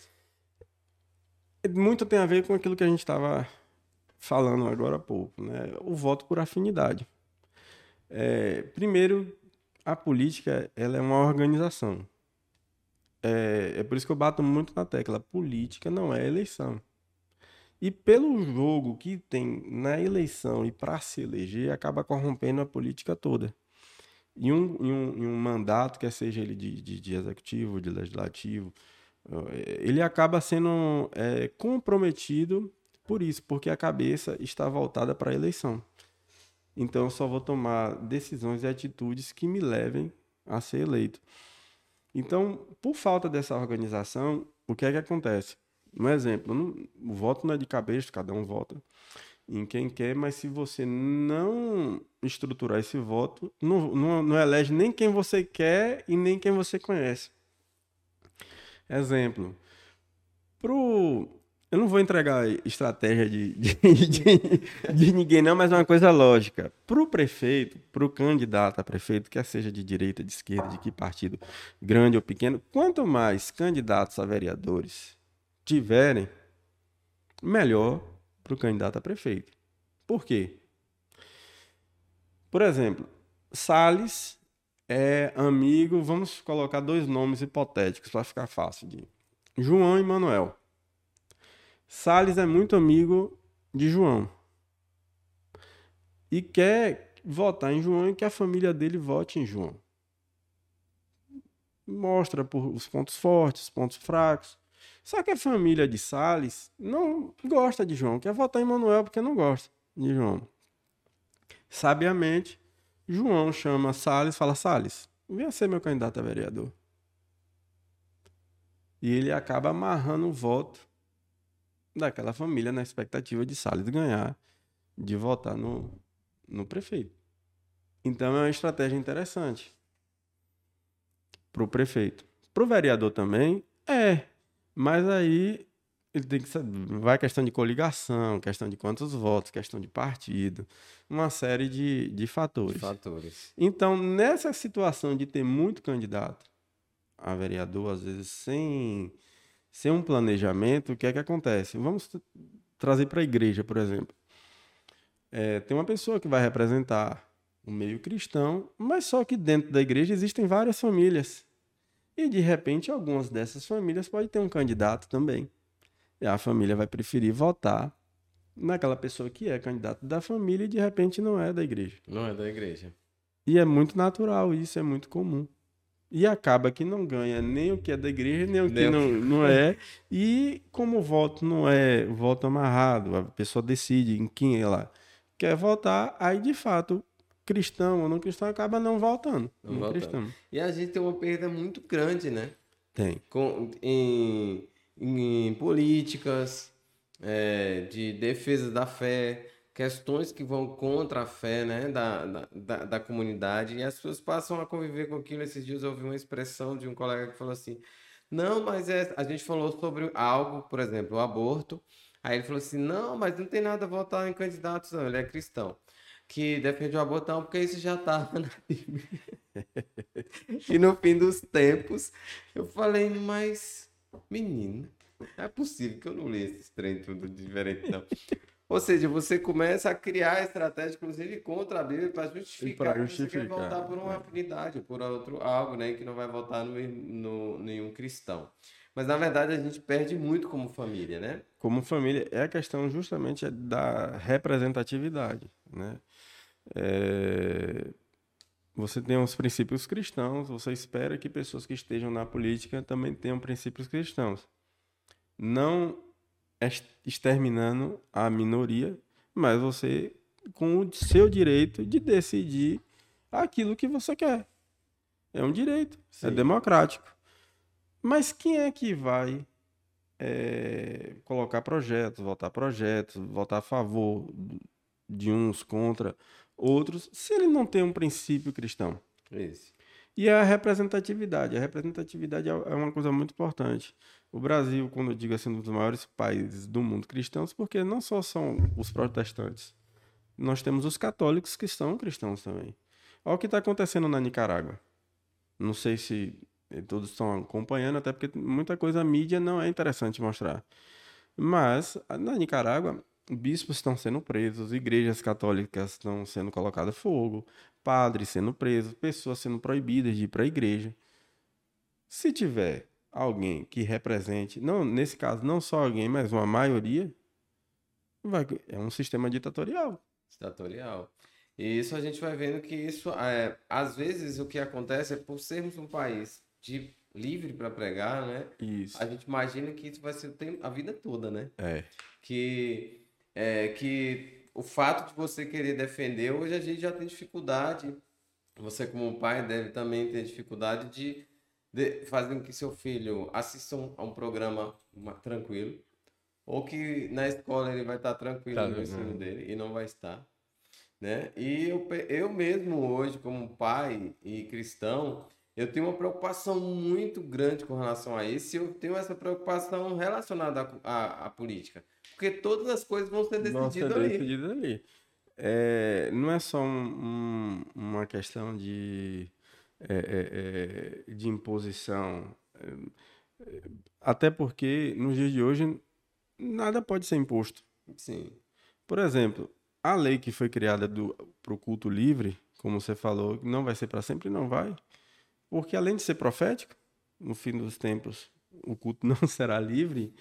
Muito tem a ver com aquilo que a gente estava falando agora há pouco, né? O voto por afinidade. É, primeiro, a política ela é uma organização é, é por isso que eu bato muito na tecla. Política não é eleição. E pelo jogo que tem na eleição e para se eleger, acaba corrompendo a política toda. E um, em um, em um mandato, quer seja ele de, de, de executivo, de legislativo, eh, ele acaba sendo é, comprometido por isso, porque a cabeça está voltada para a eleição. Então eu só vou tomar decisões e atitudes que me levem a ser eleito. Então, por falta dessa organização, o que é que acontece? Um exemplo, não, o voto não é de cabeça, cada um vota em quem quer, mas se você não estruturar esse voto, não, não, não elege nem quem você quer e nem quem você conhece. Exemplo, pro eu não vou entregar estratégia de, de, de, de ninguém, não, mas é uma coisa lógica. Para o prefeito, para o candidato a prefeito, quer seja de direita, de esquerda, de que partido, grande ou pequeno, quanto mais candidatos a vereadores tiverem, melhor para o candidato a prefeito. Por quê? Por exemplo, Salles é amigo, vamos colocar dois nomes hipotéticos para ficar fácil de João e Manuel. Salles é muito amigo de João. E quer votar em João e que a família dele vote em João. Mostra os pontos fortes, os pontos fracos. Só que a família de Salles não gosta de João, quer votar em Manuel porque não gosta de João. Sabiamente, João chama Salles fala: Salles, venha ser meu candidato a vereador. E ele acaba amarrando o voto daquela família na expectativa de Salles ganhar, de votar no, no prefeito. Então é uma estratégia interessante para o prefeito. Para o vereador também, é. Mas aí ele tem que saber, vai questão de coligação, questão de quantos votos, questão de partido, uma série de, de fatores. fatores. Então, nessa situação de ter muito candidato a vereador, às vezes sem sem um planejamento, o que é que acontece? Vamos trazer para a igreja, por exemplo. É, tem uma pessoa que vai representar o meio cristão, mas só que dentro da igreja existem várias famílias. E de repente, algumas dessas famílias podem ter um candidato também. E a família vai preferir votar naquela pessoa que é candidato da família e de repente não é da igreja. Não é da igreja. E é muito natural, isso é muito comum e acaba que não ganha nem o que é da igreja, nem o que não, não é. E como o voto não é voto amarrado, a pessoa decide em quem ela quer votar, aí de fato, cristão ou não cristão acaba não votando. Não voltando. cristão. E a gente tem uma perda muito grande, né? Tem. Com, em, em políticas, é, de defesa da fé, questões que vão contra a fé né, da, da, da, comunidade e as pessoas passam a conviver com aquilo. Esses dias eu ouvi uma expressão de um colega que falou assim: não, mas é, a gente falou sobre algo, por exemplo, o aborto. Aí ele falou assim: não, mas não tem nada a votar em candidatos, não, ele é cristão. Que defende o aborto, não, porque isso já estava na Bíblia. e no fim dos tempos, eu falei, mas, menino, é possível que eu não li esse trem tudo diferente, não. Ou seja, você começa a criar estratégia, inclusive, contra a Bíblia para justificar, para justificar. Você quer voltar por uma afinidade, por outro algo, né? Que não vai voltar no, no nenhum cristão. Mas na verdade a gente perde muito como família, né? Como família é a questão justamente da representatividade, né? É... Você tem os princípios cristãos, você espera que pessoas que estejam na política também tenham princípios cristãos. Não exterminando a minoria, mas você com o seu direito de decidir aquilo que você quer. É um direito, é Sim. é democrático. Mas quem é que vai é, colocar projetos, votar projetos, votar a favor de uns contra outros, se ele não tem um princípio cristão? Isso. E a representatividade. A representatividade é, é uma coisa muito importante. O Brasil, quando eu digo assim, um dos maiores países do mundo cristãos, porque não só são os protestantes, nós temos os católicos que são cristãos também. Olha o que está acontecendo na Nicarágua. Não sei se todos estão acompanhando, até porque muita coisa a mídia não é interessante mostrar. Mas na Nicarágua, bispos estão sendo presos, igrejas católicas estão sendo colocadas fogo, padres sendo presos, pessoas sendo proibidas de ir para a igreja. Se tiver alguém que represente, não nesse caso, não só alguém, mas uma maioria, vai, é um sistema ditatorial. Ditatorial. E isso a gente vai vendo que isso, é, às vezes, o que acontece é por sermos um país de livre para pregar, né? Isso. A gente imagina que isso vai ser a vida toda, né? É. Que, é, que o fato de você querer defender, hoje a gente já tem dificuldade, você como pai deve também ter dificuldade de, de fazer com que seu filho assista a um programa uma, tranquilo, ou que na escola ele vai estar tranquilo tá, no ensino dele e não vai estar. Né? E eu, eu mesmo hoje, como pai e cristão, eu tenho uma preocupação muito grande com relação a isso e eu tenho essa preocupação relacionada à, à, política. Porque todas as coisas vão ser decididas, ali. decididas ali. É, não é só um, um, uma questão de, é, é, é de imposição. É, até porque, nos dias de hoje, nada pode ser imposto. Sim. Por exemplo, a lei que foi criada para o culto livre, como você falou, não vai ser para sempre, não vai. Porque além de ser profético, no fim dos tempos o culto não será livre,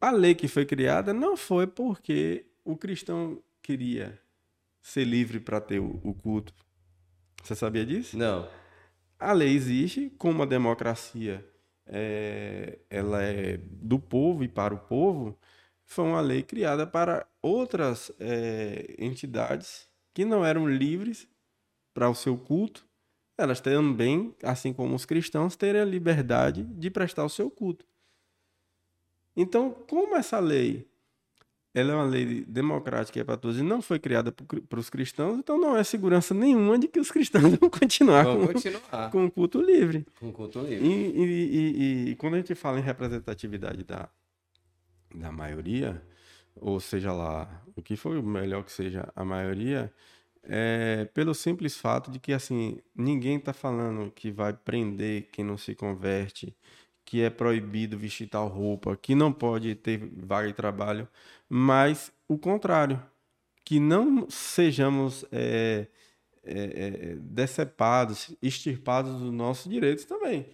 a lei que foi criada não foi porque o cristão queria ser livre para ter o, culto. Você sabia disso? Não. A lei existe como a democracia é, ela é do povo e para o povo, foi uma lei criada para outras é, entidades que não eram livres para o seu culto elas também, assim como os cristãos, terem a liberdade de prestar o seu culto. Então, como essa lei ela é uma lei democrática para todos e não foi criada para os cristãos, então não é segurança nenhuma de que os cristãos vão continuar, vão com, continuar. com o culto livre. Com culto livre. E, e, e, e, quando a gente fala em representatividade da, da maioria, ou seja lá, o que foi o melhor que seja a maioria, é, pelo simples fato de que assim ninguém está falando que vai prender quem não se converte, que é proibido vestir tal roupa, que não pode ter vaga de trabalho, mas o contrário, que não sejamos é, é, é, decepados, extirpados dos nossos direitos também.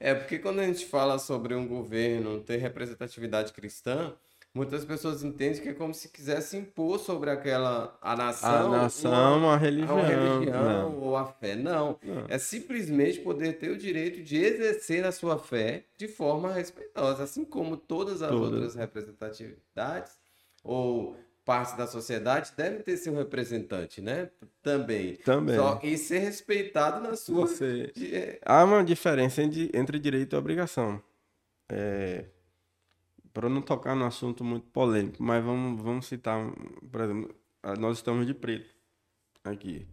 É porque quando a gente fala sobre um governo ter representatividade cristã, muitas pessoas entendem que é como se quisesse impor sobre aquela a nação, a nação, uma, a religião, a religião ou a fé. Não. não. É simplesmente poder ter o direito de exercer a sua fé de forma respeitosa, assim como todas as todas. outras representatividades ou parte da sociedade deve ter seu representante, né? Também. Também. Só, e ser respeitado na sua. Você... Há uma diferença entre direito e obrigação. É, para não tocar no assunto muito polêmico, mas vamos, vamos citar, por exemplo, nós estamos de preto aqui.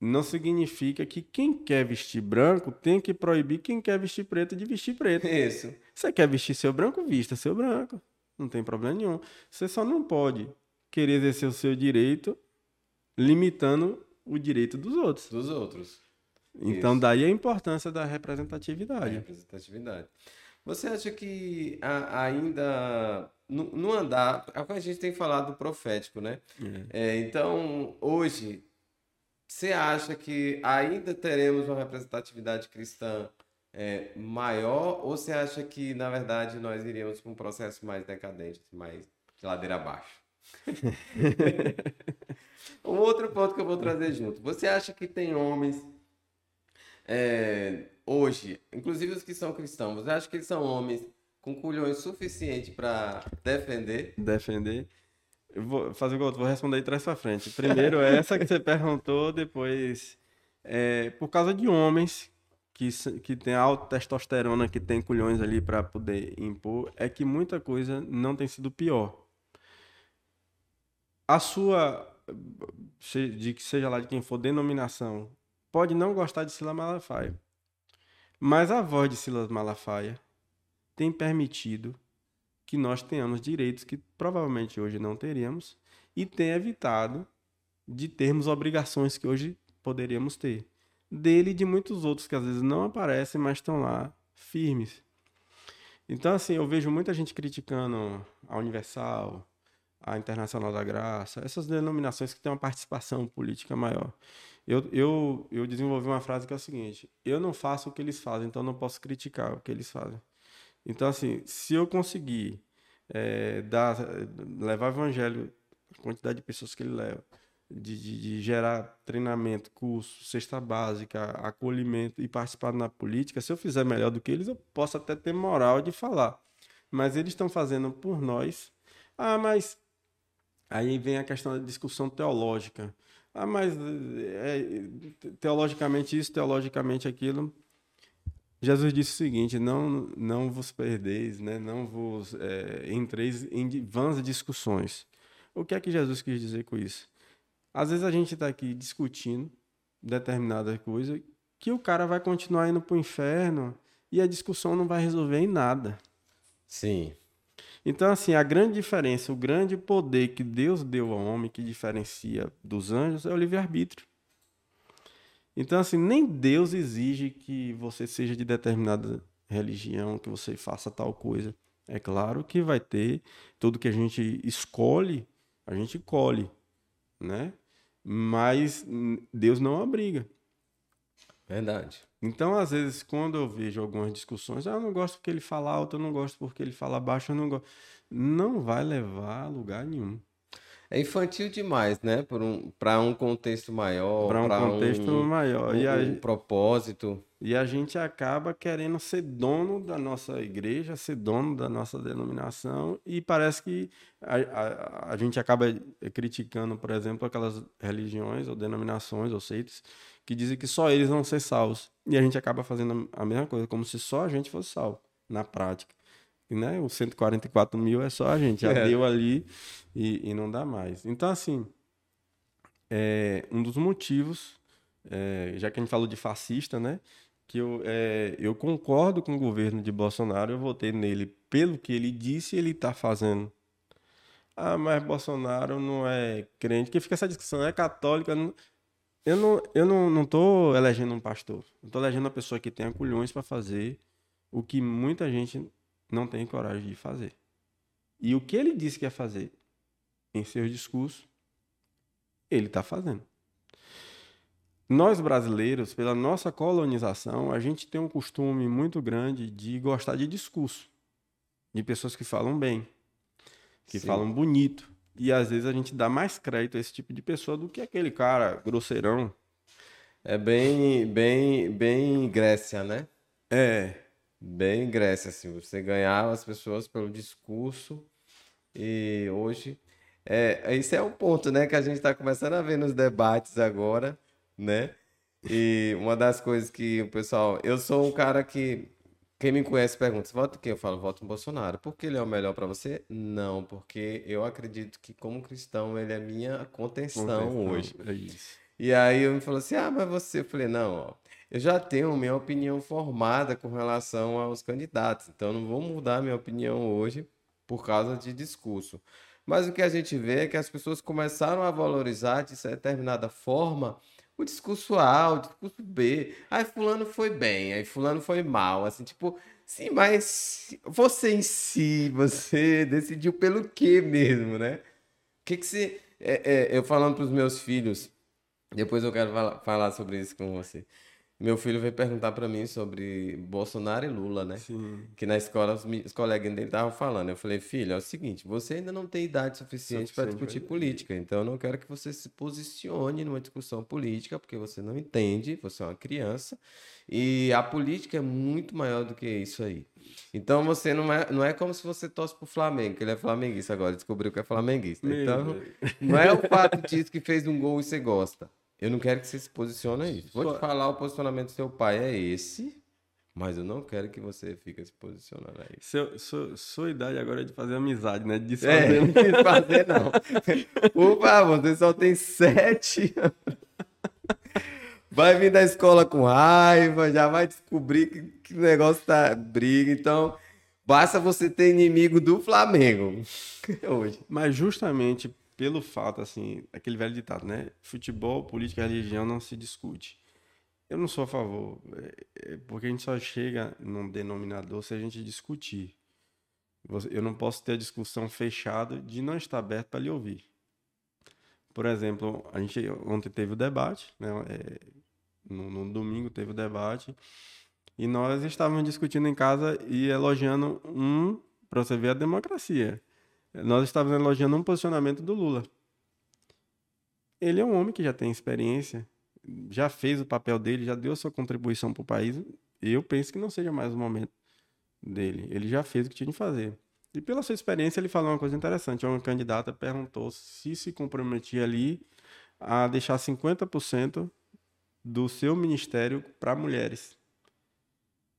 Não significa que quem quer vestir branco tem que proibir quem quer vestir preto de vestir preto. Isso. Você quer vestir seu branco, vista seu branco. Não tem problema nenhum. Você só não pode querer exercer o seu direito limitando o direito dos outros. Dos outros. Então, Isso. daí a importância da representatividade. A representatividade. Você acha que a, ainda no, no, andar, a gente tem falado do profético, né? É. É, então, hoje, você acha que ainda teremos uma representatividade cristã é, maior ou você acha que, na verdade, nós iríamos para um processo mais decadente, mais de ladeira abaixo? um outro ponto que eu vou trazer junto. Você acha que tem homens é, hoje, inclusive os que são cristãos, você acha que eles são homens com culhões suficiente para defender? Defender. Eu vou fazer igual, vou responder de trás para frente. Primeiro, essa que você perguntou, depois, é, por causa de homens que, que tem alta testosterona, que tem culhões ali para poder impor, é que muita coisa não tem sido pior. A sua, de que seja lá de quem for, denominação, pode não gostar de Silas Malafaia. Mas a voz de Silas Malafaia tem permitido que nós tenhamos direitos que provavelmente hoje não teríamos e tem evitado de termos obrigações que hoje poderíamos ter. Dele e de muitos outros que às vezes não aparecem, mas estão lá firmes. Então, assim, eu vejo muita gente criticando a Universal, a Internacional da Graça, essas denominações que têm uma participação política maior. Eu, eu, eu desenvolvi uma frase que é a seguinte: eu não faço o que eles fazem, então não posso criticar o que eles fazem. Então, assim, se eu conseguir é, dar, levar o evangelho, a quantidade de pessoas que ele leva, de, de, de, gerar treinamento, curso, cesta básica, acolhimento e participar na política, se eu fizer melhor do que eles, eu posso até ter moral de falar. Mas eles estão fazendo por nós. Ah, mas aí vem a questão da discussão teológica. Ah, mas é, teologicamente isso, teologicamente aquilo. Jesus disse o seguinte: não, não vos perdeis, né? não vos é, entreis em vãs discussões. O que é que Jesus quis dizer com isso? Às vezes a gente está aqui discutindo determinada coisa que o cara vai continuar indo para o inferno e a discussão não vai resolver em nada. Sim. Então, assim, a grande diferença, o grande poder que Deus deu ao homem, que diferencia dos anjos, é o livre-arbítrio. Então, assim, nem Deus exige que você seja de determinada religião, que você faça tal coisa. É claro que vai ter tudo que a gente escolhe, a gente colhe, né? Mas Deus não obriga. Verdade. Então, às vezes, quando eu vejo algumas discussões, ah, eu não gosto porque ele fala alto, eu não gosto porque ele fala baixo, eu não gosto. Não vai levar a lugar nenhum. É infantil demais, né? Para um, um contexto maior. Para um contexto um, maior. Um, e a, um propósito. E a gente acaba querendo ser dono da nossa igreja, ser dono da nossa denominação, e parece que a, a, a gente acaba criticando, por exemplo, aquelas religiões ou denominações ou seitas que dizem que só eles vão ser salvos. E a gente acaba fazendo a mesma coisa, como se só a gente fosse salvo, na prática né? Os 144 mil é só a gente, já é. deu ali e, e, não dá mais. Então, assim, é, um dos motivos, é, já que a gente falou de fascista, né? Que eu, é, eu concordo com o governo de Bolsonaro, eu votei nele pelo que ele disse e ele está fazendo. Ah, mas Bolsonaro não é crente. Que fica essa discussão, é católica. Não... Eu não, eu não, não tô elegendo um pastor. Eu tô elegendo uma pessoa que tenha culhões para fazer o que muita gente não tem coragem de fazer. E o que ele disse que ia fazer em seus discursos, ele está fazendo. Nós brasileiros, pela nossa colonização, a gente tem um costume muito grande de gostar de discurso, de pessoas que falam bem, que Sim. falam bonito. E às vezes a gente dá mais crédito a esse tipo de pessoa do que aquele cara grosseirão. É bem, bem, bem Grécia, né? É. Bem Grécia, assim, você ganhava as pessoas pelo discurso e hoje é, esse é um ponto, né, que a gente está começando a ver nos debates agora, né? E uma das coisas que o pessoal, eu sou um cara que quem me conhece pergunta, você vota quem? Eu falo, voto no Bolsonaro. Por que ele é o melhor para você? Não, porque eu acredito que como cristão ele é minha contenção, contenção hoje. É isso. E aí eu me falou assim: "Ah, mas você", eu falei: "Não, ó, eu já tenho minha opinião formada com relação aos candidatos, então não vou mudar minha opinião hoje por causa de discurso. Mas o que a gente vê é que as pessoas começaram a valorizar de determinada forma o discurso A, o discurso B. Aí fulano foi bem, aí fulano foi mal, assim, tipo, sim, mas você em si, você decidiu pelo quê mesmo, né? O que que se... É, é, eu falando para os meus filhos, depois eu quero falar sobre isso com você. Meu filho veio perguntar para mim sobre Bolsonaro e Lula, né? Sim. Que na escola os, os colegas dele estavam falando. Eu falei, filho, é o seguinte: você ainda não tem idade suficiente para discutir política. Então eu não quero que você se posicione numa discussão política, porque você não entende, você é uma criança. E a política é muito maior do que isso aí. Então você não é, não é como se você torce pro Flamengo, que ele é flamenguista agora, descobriu que é flamenguista. Meu então, Deus. não é o fato disso que fez um gol e você gosta. Eu não quero que você se posicione aí. Vou te falar, o posicionamento do seu pai é esse, mas eu não quero que você fique se posicionando aí. Seu, sua, sua idade agora é de fazer amizade, né? De desfazer. É, não desfazer, não. Por favor, você só tem sete Vai vir da escola com raiva, já vai descobrir que, que o negócio tá briga. Então, basta você ter inimigo do Flamengo hoje. Mas justamente pelo fato, assim, aquele velho ditado, né? Futebol, política e religião não se discute. Eu não sou a favor, é, é, porque a gente só chega num denominador se a gente discutir. Eu não posso ter a discussão fechada de não estar aberto para lhe ouvir. Por exemplo, a gente ontem teve o debate, né? É, no, no, domingo teve o debate, e nós estávamos discutindo em casa e elogiando um, para você ver a democracia. Nós estávamos elogiando um posicionamento do Lula. Ele é um homem que já tem experiência, já fez o papel dele, já deu sua contribuição para o país. Eu penso que não seja mais o momento dele. Ele já fez o que tinha de fazer. E pela sua experiência, ele falou uma coisa interessante. Uma candidata perguntou se se comprometia ali a deixar 50% do seu ministério para mulheres.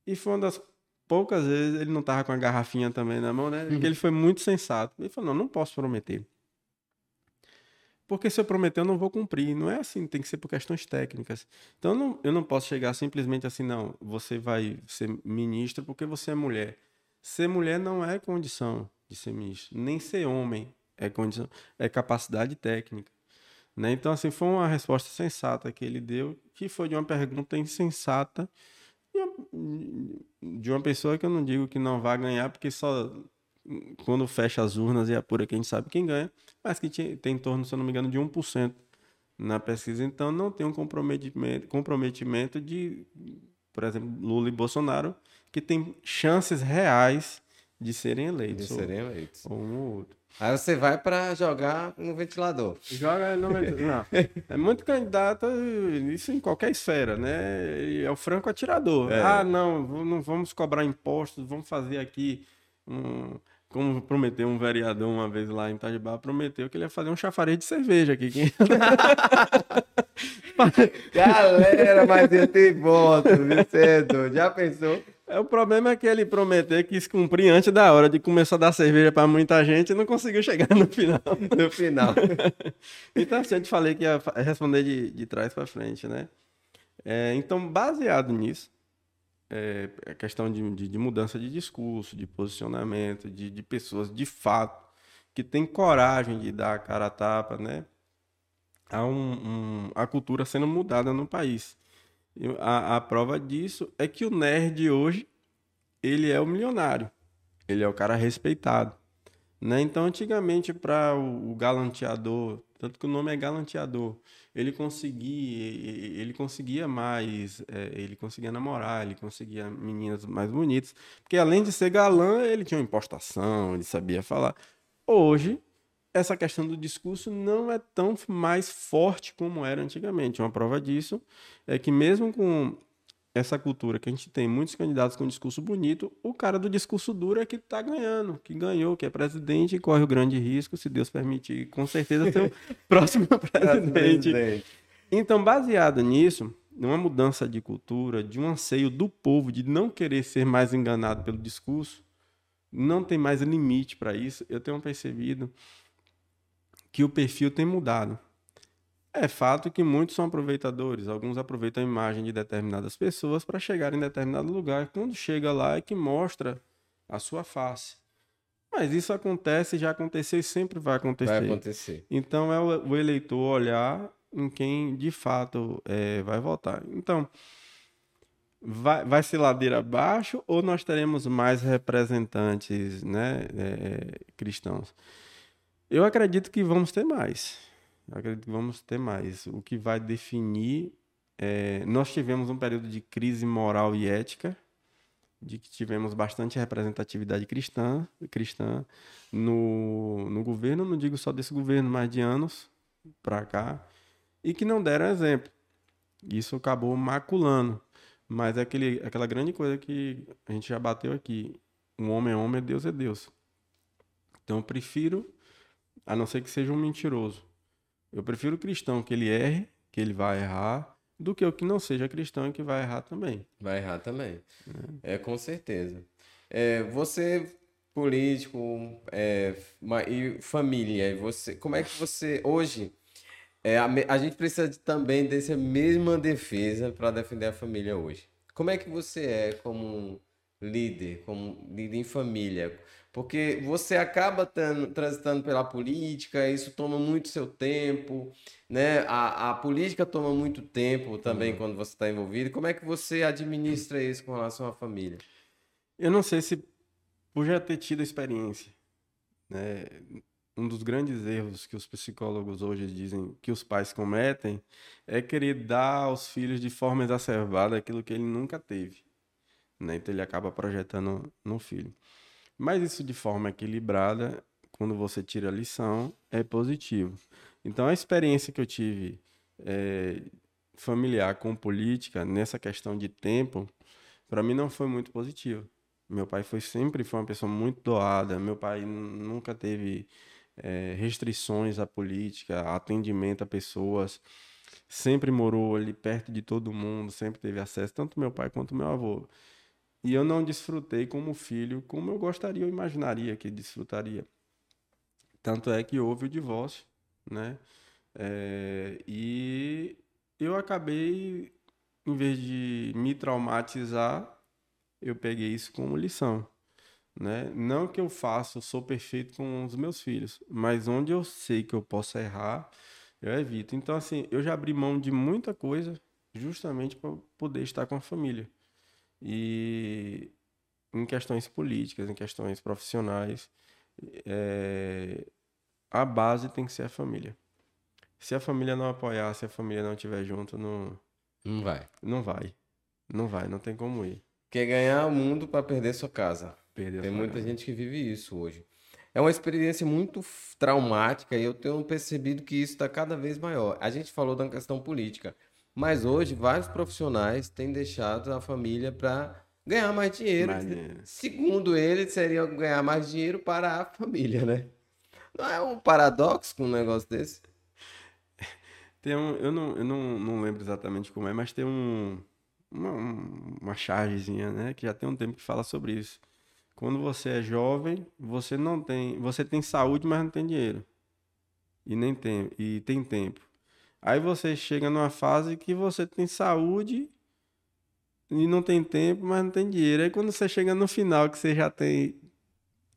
E foi uma das poucas vezes ele não estava com a garrafinha também na mão, né? Porque ele foi muito sensato. Ele falou: não, não posso prometer. Porque se eu prometer, eu não vou cumprir. Não é assim, tem que ser por questões técnicas. Então, eu não, eu não posso chegar simplesmente assim, não, você vai ser ministro porque você é mulher. Ser mulher não é condição de ser ministro. Nem ser homem é condição, é capacidade técnica. Né? Então, assim, foi uma resposta sensata que ele deu, que foi de uma pergunta insensata de uma pessoa que eu não digo que não vai ganhar, porque só quando fecha as urnas e apura quem sabe quem ganha, mas que tem em torno, se eu não me engano, de 1% na pesquisa. Então, não tem um comprometimento, comprometimento de, por exemplo, Lula e Bolsonaro que tem chances reais de serem eleitos. De serem eleitos. Ou um ou outro. Aí você vai para jogar no ventilador. Joga no ventilador. Não. É muito candidato, isso em qualquer esfera, né? É o franco atirador. É. Ah, não, não vamos cobrar impostos, vamos fazer aqui um. Como prometeu um vereador uma vez lá em Itajubá, prometeu que ele ia fazer um chafariz de cerveja aqui. Galera, mas eu tenho voto, Vicente. Já pensou? É, o problema é que ele prometeu quis cumprir antes da hora de começar a dar cerveja para muita gente e não conseguiu chegar no final. No final. então, assim, eu te falei que ia responder de, de trás para frente, né? É, então, baseado nisso, é, a questão de, de, de, mudança de discurso, de posicionamento, de, de pessoas de fato que têm coragem de dar a cara a tapa, né? Há um, um, a cultura sendo mudada no país. A, a prova disso é que o nerd hoje, ele é o milionário. Ele é o cara respeitado. Né? Então, antigamente, para o, o, galanteador, tanto que o nome é galanteador, ele conseguia, ele conseguia mais, é, ele conseguia namorar, ele conseguia meninas mais bonitas, porque além de ser galã, ele tinha uma impostação, ele sabia falar. Hoje, essa questão do discurso não é tão mais forte como era antigamente. Uma prova disso é que mesmo com essa cultura que a gente tem muitos candidatos com discurso bonito, o cara do discurso duro é que está ganhando, que ganhou, que é presidente e corre o grande risco, se Deus permitir, com certeza ser o próximo presidente. Então, baseado nisso, numa mudança de cultura, de um anseio do povo de não querer ser mais enganado pelo discurso, não tem mais limite para isso. Eu tenho percebido que o perfil tem mudado. É fato que muitos são aproveitadores, alguns aproveitam a imagem de determinadas pessoas para chegar em determinado lugar. Quando chega lá é que mostra a sua face. Mas isso acontece, já aconteceu e sempre vai acontecer. Vai acontecer. Então é o, eleitor olhar em quem de fato é, vai votar. Então, vai, vai ser ladeira abaixo ou nós teremos mais representantes né, é, cristãos? Eu acredito que vamos ter mais. Eu acredito que vamos ter mais. O que vai definir. É, nós tivemos um período de crise moral e ética, de que tivemos bastante representatividade cristã, cristã no, no governo, não digo só desse governo, mas de anos para cá, e que não deram exemplo. Isso acabou maculando. Mas é aquele, aquela grande coisa que a gente já bateu aqui: um homem é homem, Deus é Deus. Então eu prefiro a não ser que seja um mentiroso. Eu prefiro o cristão que ele erre, que ele vai errar, do que o que não seja cristão e que vai errar também. Vai errar também. É, é com certeza. É, você, político é, e família, você, como é que você, hoje, é, a, a gente precisa de, também dessa mesma defesa para defender a família hoje. Como é que você é como líder, como líder em família? Porque você acaba tando, transitando pela política, isso toma muito seu tempo, né? A, a política toma muito tempo também uhum. quando você está envolvido. Como é que você administra isso com relação à família? Eu não sei se por já ter tido a experiência, né? Um dos grandes erros que os psicólogos hoje dizem que os pais cometem é querer dar aos filhos de forma exacerbada aquilo que ele nunca teve, né? Então ele acaba projetando no filho. Mas isso de forma equilibrada, quando você tira a lição, é positivo. Então a experiência que eu tive é, familiar com política nessa questão de tempo, para mim não foi muito positiva. Meu pai foi sempre foi uma pessoa muito doada. Meu pai nunca teve é, restrições à política, atendimento a pessoas. Sempre morou ali perto de todo mundo, sempre teve acesso, tanto meu pai quanto meu avô. E eu não desfrutei como filho, como eu gostaria, eu imaginaria que desfrutaria. Tanto é que houve o divórcio, né? É, e eu acabei, em vez de me traumatizar, eu peguei isso como lição. Né? Não que eu faço, sou perfeito com os meus filhos, mas onde eu sei que eu posso errar, eu evito. Então, assim, eu já abri mão de muita coisa justamente para poder estar com a família. E em questões políticas, em questões profissionais, é... a base tem que ser a família. Se a família não apoiar, se a família não estiver junto, não. Não vai. Não vai. Não vai, não tem como ir. Quer ganhar o mundo para perder sua casa. Perder Tem muita casa. gente que vive isso hoje. É uma experiência muito traumática e eu tenho percebido que isso está cada vez maior. A gente falou da questão política, mas hoje vários profissionais têm deixado a família para ganhar mais dinheiro. Segundo eles, seria ganhar mais dinheiro para a família, né? Não é um paradoxo com um negócio desse? Tem um, eu não, eu não, não lembro exatamente como é, mas tem um, uma, um- uma chargezinha, né? Que já tem um tempo que fala sobre isso. Quando você é jovem, você não tem, você tem saúde, mas não tem dinheiro. E nem tem, e tem tempo. Aí você chega numa fase que você tem saúde e não tem tempo, mas não tem dinheiro. Aí quando você chega no final que você já tem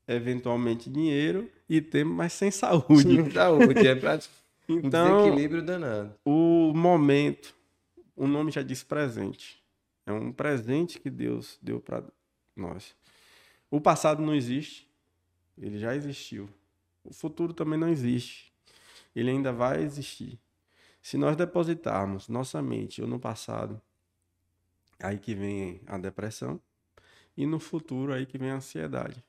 eventualmente dinheiro e tempo, mas sem saúde. Saúde, é pra um Então, desequilíbrio danado. o momento, o nome já diz presente. É um presente que Deus deu para nós. O passado não existe, ele já existiu. O futuro também não existe, ele ainda vai existir. Se nós depositarmos nossa mente ou no passado, aí que vem a depressão, e no futuro aí que vem a ansiedade.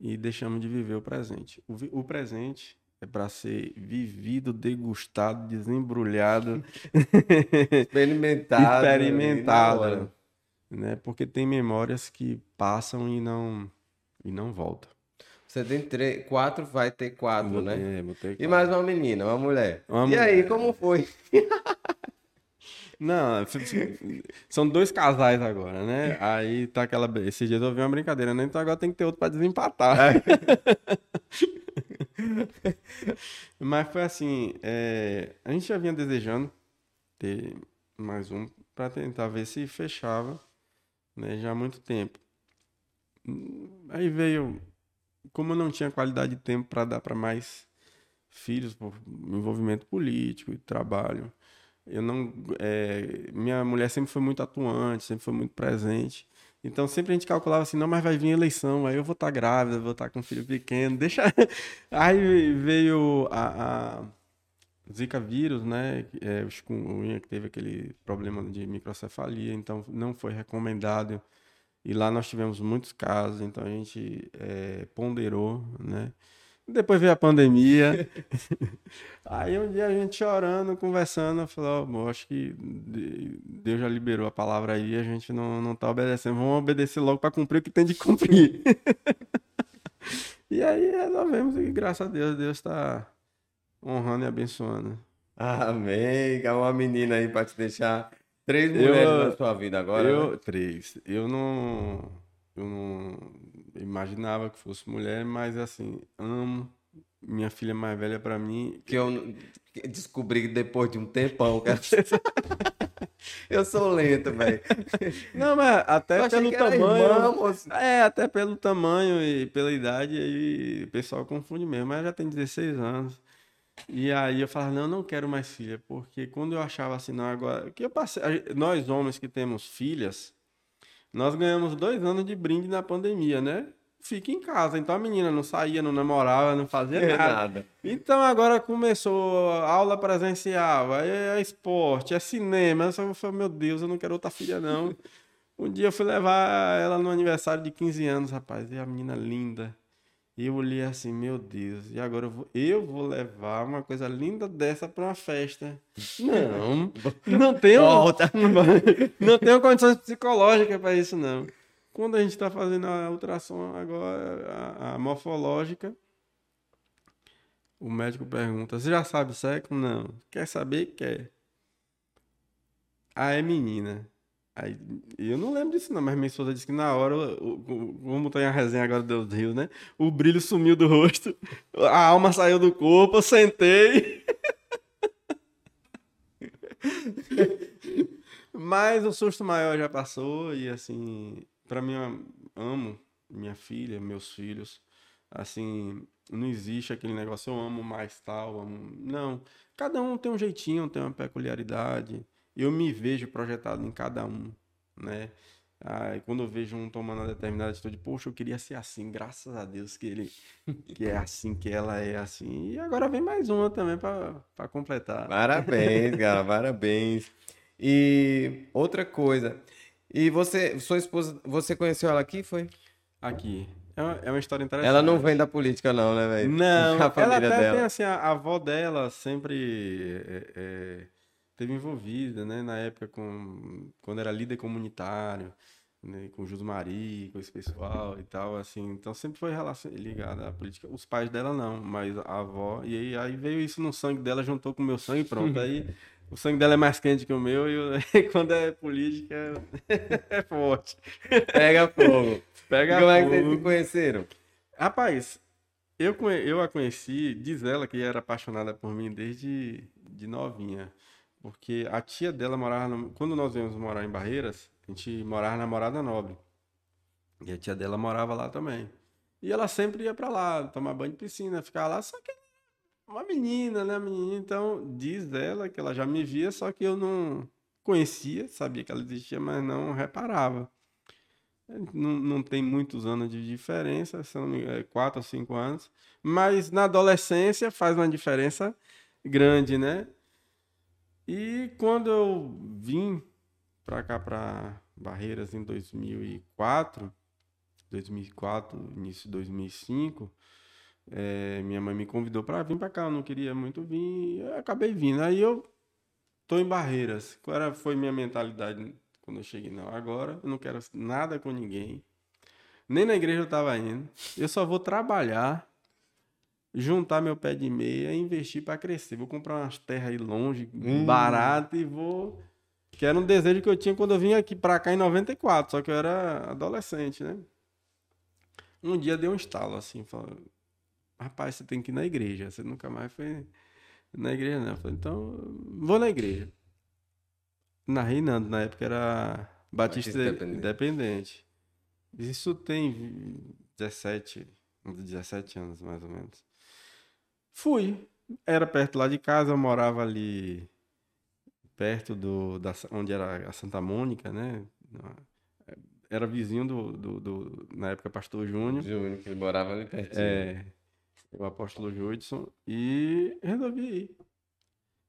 E deixamos de viver o presente. O, o presente é para ser vivido, degustado, desembrulhado, Experimentado. na experimentado, né? Porque tem memórias que passam e não e não voltam. Você tem três, quatro, vai ter quatro, né? É, botei E quatro. mais uma menina, uma mulher. Uma e aí, mulher. como foi? Não, são dois casais agora, né? Aí tá aquela. Esse dia eu ouvi uma brincadeira, né? Então agora tem que ter outro pra desempatar. Mas foi assim: é, a gente já vinha desejando ter mais um pra tentar ver se fechava, né? Já há muito tempo. Aí veio. Como eu não tinha qualidade de tempo para dar para mais filhos, por envolvimento político e trabalho. Eu não, é, minha mulher sempre foi muito atuante, sempre foi muito presente. Então sempre a gente calculava assim, não, mas vai vir eleição, aí eu vou estar grávida, vou estar com um filho pequeno, deixa. Aí veio a, a Zika vírus, né? É, o chikungunya, que teve aquele problema de microcefalia, então não foi recomendado. E lá nós tivemos muitos casos, então a gente é, ponderou, né? Depois veio a pandemia. Aí um dia a gente chorando, conversando, falou, "Ó, amor, acho que de- Deus já liberou a palavra aí, a gente não, não tá obedecendo, vamos obedecer logo para cumprir o que tem de cumprir. e aí resolvemos e graças a Deus, Deus está honrando e abençoando. Amém. Uma menina aí pra te deixar três Eu- mulheres na sua vida agora. eu, né? três, eu não, eu não imaginava que fosse mulher, mas assim, amo minha filha mais velha para mim, Que eu descobri depois de um tempão. cara. eu sou lento, velho. Não, mas Eu até pelo tamanho. irmã, moço. É, até pelo tamanho e pela idade, aí o pessoal confunde mesmo. Mas já tem 16 anos. E aí eu falava, não, não quero mais filha, porque quando eu achava assim, não, agora. Que eu passei, nós homens que temos filhas, nós ganhamos dois anos de brinde na pandemia, né? fica em casa. Então a menina não saía, não namorava, não fazia É nada. nada. Então agora começou a aula presencial, aí é esporte, é cinema. Eu só falei, meu Deus, eu não quero outra filha, não. Um dia eu fui levar ela no aniversário de 15 anos, rapaz, e a menina linda. E eu olhei assim, meu Deus, e agora eu vou, eu vou levar uma coisa linda dessa pra uma festa. Não, não tenho, Volta. não tenho condições psicológicas para isso, não. Quando a gente está fazendo a ultrassom agora, a, a morfológica, o médico pergunta: Você já sabe o sexo? Não. Quer saber? Quer. Ah, é menina. Aí, eu não lembro disso, não, mas minha esposa disse que na hora, o, o, vamos botar em a resenha agora dos rios, né? O brilho sumiu do rosto, a alma saiu do corpo, eu sentei. Mas o susto maior já passou e assim, para mim eu amo minha filha, meus filhos. Assim, não existe aquele negócio eu amo mais tal, amo... não. Cada um tem um jeitinho, tem uma peculiaridade. Eu me vejo projetado em cada um, né? Ah, quando eu vejo um tomando uma determinada atitude, poxa, eu queria ser assim, graças a Deus que ele que é assim, que ela é assim. E agora vem mais uma também para completar. Parabéns, cara, parabéns. E outra coisa. E você, sua esposa, você conheceu ela aqui, foi? Aqui. É uma, é uma história interessante. Ela não vem da política, não, né, velho? Não, A ela até dela. tem assim, a, a avó dela sempre é, é, teve envolvida, né, na época com quando era líder comunitário, né, com Jus Mari, com esse pessoal e tal, assim, então sempre foi ligada à política. Os pais dela não, mas a avó, e aí, aí veio isso no sangue dela, juntou com o meu sangue e pronto. Aí o sangue dela é mais quente que o meu e eu- quando é política é forte. Pega fogo. Pega Como é que vocês fogo. se conheceram? Rapaz, eu, eu a conheci, diz ela que era apaixonada por mim desde de novinha. Porque a tia dela morava. no- Quando nós viemos morar em Barreiras, a gente morava na Morada Nobre. E a tia dela morava lá também. E ela sempre ia pra lá, tomar banho de piscina, ficar lá, só que uma menina, né, menina? Então, diz ela que ela já me via, só que eu não conhecia, sabia que ela existia, mas não reparava. Não, não tem muitos anos de diferença, são é, quatro ou cinco anos. Mas na adolescência faz uma diferença grande, né? E quando eu vim para cá, para Barreiras, em 2004, 2004, início de 2005, é, minha mãe me convidou para vir para cá. Eu não queria muito vir, eu acabei vindo. Aí eu tô em Barreiras. Qual era, foi minha mentalidade quando eu cheguei? Não, agora eu não quero nada com ninguém. Nem na igreja eu tava indo. Eu só vou trabalhar, juntar meu pé de meia e investir para crescer. Vou comprar umas terras aí longe, Hum. barato e vou. Que era um desejo que eu tinha quando eu vim aqui para cá em 94, só que eu era adolescente, né? Um dia deu um estalo assim, falou: Rapaz, você tem que ir na igreja. Você nunca mais foi na igreja, não. Eu falei, então, vou na igreja. Na Reinando, na época era Batista, Batista Independente. Independente. Isso tem 17, uns 17 anos, mais ou menos. Fui. Era perto lá de casa, eu morava ali perto do, da, onde era a Santa Mônica, né? Era vizinho do, do, do- na época, Pastor Júnior. Júnior, que ele morava ali pertinho. É, o apóstolo Judson, e resolvi ir.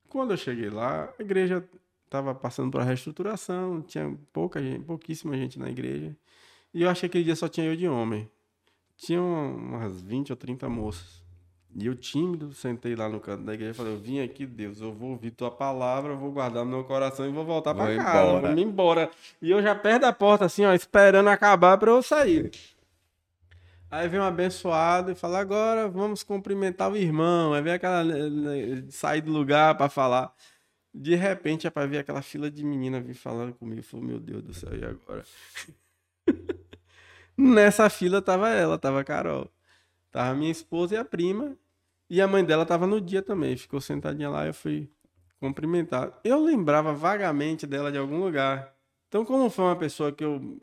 Quando eu cheguei lá, a igreja estava passando por reestruturação, tinha pouca gente, pouquíssima gente na igreja, e eu achei que aquele dia só tinha eu de homem. Tinha umas 20 ou 30 moças. E eu tímido, sentei lá no canto da igreja e falei, eu vim aqui, Deus, eu vou ouvir tua palavra, eu vou guardar no meu coração e vou voltar para casa, embora. vou embora. E eu já perto da porta, assim, ó, esperando acabar para eu sair. Aí vem um abençoado e fala: agora vamos cumprimentar o irmão. Aí vem aquela. né, né, sair do lugar para falar. De repente, é para ver aquela fila de menina vir falando comigo. Falei: meu Deus do céu, e agora? Nessa fila tava ela, tava a Carol. Tava minha esposa e a prima. E a mãe dela tava no dia também. Ficou sentadinha lá eu fui cumprimentar. Eu lembrava vagamente dela de algum lugar. Então, como foi uma pessoa que eu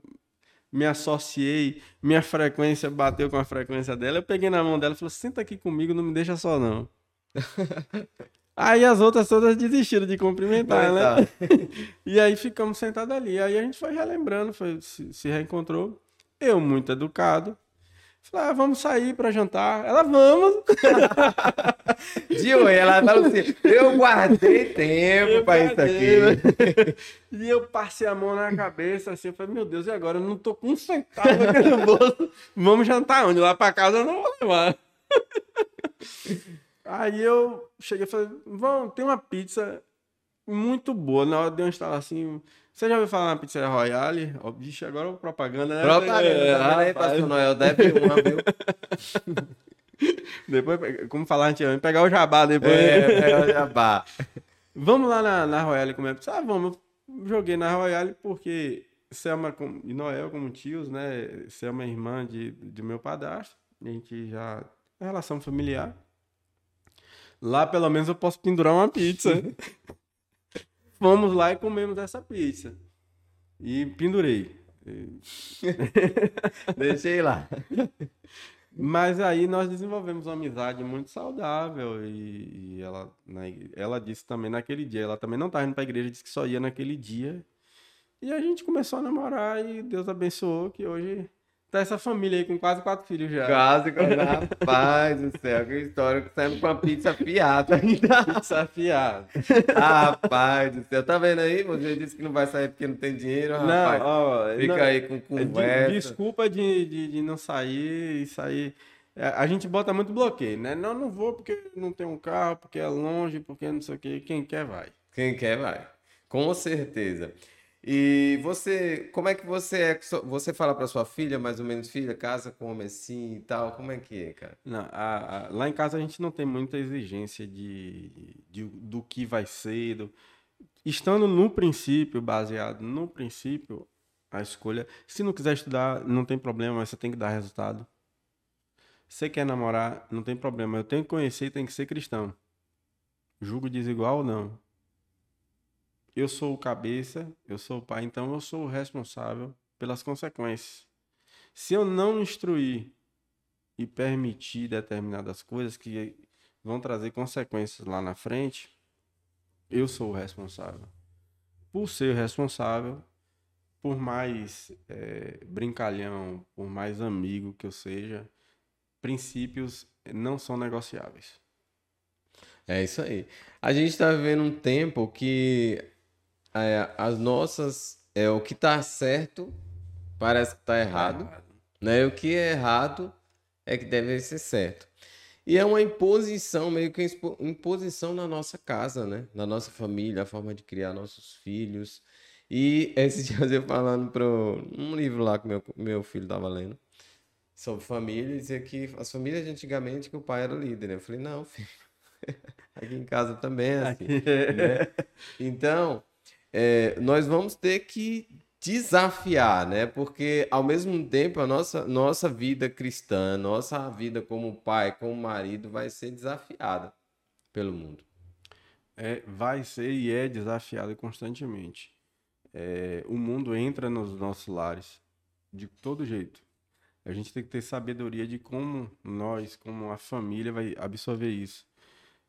me associei, minha frequência bateu com a frequência dela, eu peguei na mão dela e falei, senta aqui comigo, não me deixa só não. aí as outras todas desistiram de cumprimentar, né? E aí ficamos sentados ali. Aí a gente foi relembrando, foi, se, se reencontrou. Eu, muito educado, Falei, ah, vamos sair para jantar. Ela, vamos. Oi, ela falou assim: eu guardei tempo para isso aqui. e eu passei a mão na cabeça assim, eu falei, meu Deus, e agora? Eu não tô com um centavo aqui no bolso. Vamos jantar onde? Lá para casa eu não vou levar. Aí eu cheguei e falei, vamos, tem uma pizza muito boa. Na hora de eu instalar assim. Você já ouviu falar na pizzaria Royale? Ó, bicho, agora é propaganda, né? Propaganda, é, tá aí, pastor Noel, deve uma, viu? depois, como falar antigamente, pegar o jabá depois. É, pegar o jabá. vamos lá na, na Royale comer pizza? Ah, vamos. Joguei na Royale porque Selma e Noel como tios, né? Selma é irmã de, de meu padrasto. A gente já... É relação familiar. Lá, pelo menos, eu posso pendurar uma pizza. Fomos lá e comemos essa pizza. E pendurei. Deixei lá. Mas aí nós desenvolvemos uma amizade muito saudável e, e ela, né, ela disse também naquele dia, ela também não estava indo para a igreja, disse que só ia naquele dia. E a gente começou a namorar e Deus abençoou que hoje Tá essa família aí com quase quatro filhos já. Quase quatro. Rapaz do céu, que história. Saindo com uma pizza fiada ainda. Pizza fiada. Rapaz do céu. Tá vendo aí? Você disse que não vai sair porque não tem dinheiro, rapaz. Não, ó, Fica não, aí com conversa. Desculpa de, de, de não sair e sair. É, a gente bota muito bloqueio, né? Não, não vou porque não tem um carro, porque é longe, porque não sei o quê. Quem quer, vai. Quem quer, vai. Com certeza. E você, como é que você é? Você fala para sua filha, mais ou menos, filha, casa com homem assim e tal? Como é que é, cara? Não, a, a, lá em casa a gente não tem muita exigência de, de do que vai ser. Do... Estando no princípio, baseado no princípio, a escolha. Se não quiser estudar, não tem problema, mas você tem que dar resultado. Você quer namorar, não tem problema. Eu tenho que conhecer e tem que ser cristão. Julgo desigual ou não eu sou o cabeça, eu sou o pai, então eu sou o responsável pelas consequências. Se eu não instruir e permitir determinadas coisas que vão trazer consequências lá na frente, eu sou o responsável. Por ser responsável, por mais é, brincalhão, por mais amigo que eu seja, princípios não são negociáveis. É isso aí. A gente está vivendo um tempo que é, as nossas. É, o que tá certo parece que tá errado. Tá né? O que é errado é que deve ser certo. E é uma imposição, meio que imposição na nossa casa, né? Na nossa família, a forma de criar nossos filhos. E esse dia eu falando para um livro lá que meu, meu filho estava lendo sobre família, dizia que as famílias de antigamente que o pai era o líder. Né? Eu falei, não, filho. Aqui em casa também é assim. né? Então, é, nós vamos ter que desafiar, né? Porque ao mesmo tempo a nossa, nossa vida cristã, nossa vida como pai, como marido vai ser desafiada pelo mundo. É, vai ser e é desafiada constantemente. É, o mundo entra nos nossos lares de todo jeito. A gente tem que ter sabedoria de como nós, como a família, vai absorver isso.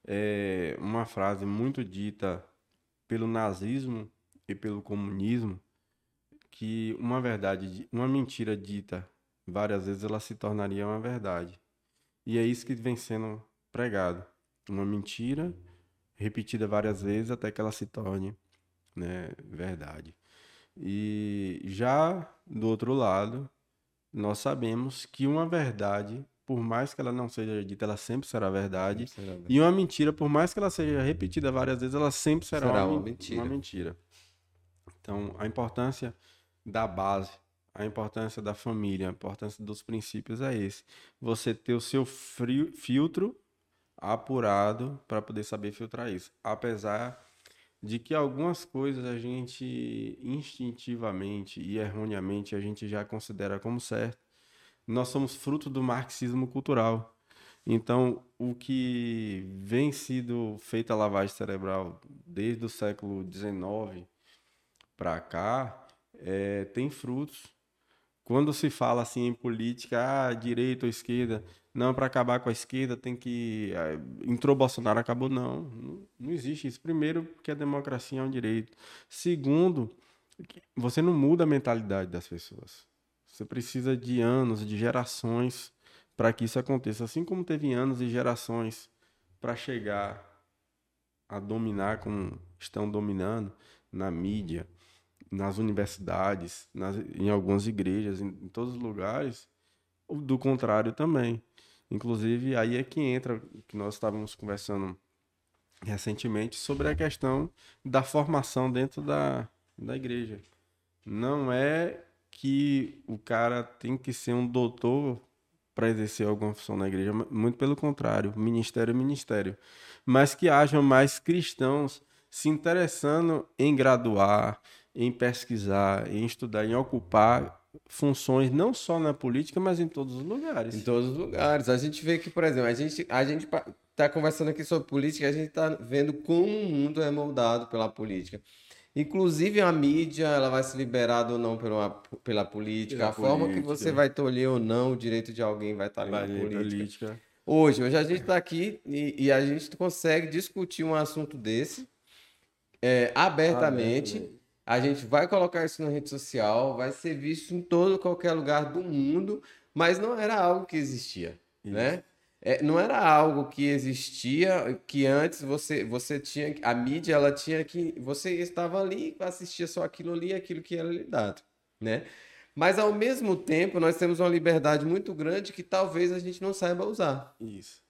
É uma frase muito dita pelo nazismo e pelo comunismo que uma verdade, uma mentira dita várias vezes, ela se tornaria uma verdade. E é isso que vem sendo pregado. Uma mentira repetida várias vezes até que ela se torne né, verdade. E já do outro lado, nós sabemos que uma verdade, por mais que ela não seja dita, ela sempre será verdade. Sempre será verdade. E uma mentira, por mais que ela seja repetida várias vezes, ela sempre será, será uma, uma, mentira. uma mentira. Então, a importância da base, a importância da família, a importância dos princípios é esse. Você ter o seu frio, filtro apurado para poder saber filtrar isso. Apesar de que algumas coisas a gente instintivamente e erroneamente a gente já considera como certo. Nós somos fruto do marxismo cultural. Então, o que vem sido feita a lavagem cerebral desde o século XIX para cá é, tem frutos. Quando se fala assim em política, ah, direita ou esquerda, não, para acabar com a esquerda tem que. Ah, entrou Bolsonaro, acabou. Não, não, não existe isso. Primeiro, porque a democracia é um direito. Segundo, você não muda a mentalidade das pessoas. Você precisa de anos, de gerações para que isso aconteça. Assim como teve anos e gerações para chegar a dominar como estão dominando na mídia, nas universidades, nas, em algumas igrejas, em, em todos os lugares, do contrário também. Inclusive, aí é que entra que nós estávamos conversando recentemente sobre a questão da formação dentro da, da igreja. Não é que o cara tem que ser um doutor para exercer alguma função na igreja, muito pelo contrário, ministério é ministério. Mas que hajam mais cristãos se interessando em graduar, em pesquisar, em estudar, em ocupar funções não só na política, mas em todos os lugares. Em todos os lugares. A gente vê que, por exemplo, a gente a gente tá conversando aqui sobre política, a gente está vendo como o mundo é moldado pela política. Inclusive a mídia, ela vai ser liberada ou não pela, pela política. Pela a política. forma que você vai tolher ou não o direito de alguém vai estar ali vai na política. política. Hoje, hoje a gente está aqui e, e, a gente consegue discutir um assunto desse é, abertamente. A gente vai colocar isso na rede social, vai ser visto em todo qualquer lugar do mundo, mas não era algo que existia, isso. né? É, não era algo que existia, que antes você, você tinha, a mídia, ela tinha que, você estava ali, assistia só aquilo ali, aquilo que era lhe dado, né? Mas ao mesmo tempo, nós temos uma liberdade muito grande que talvez a gente não saiba usar. Isso.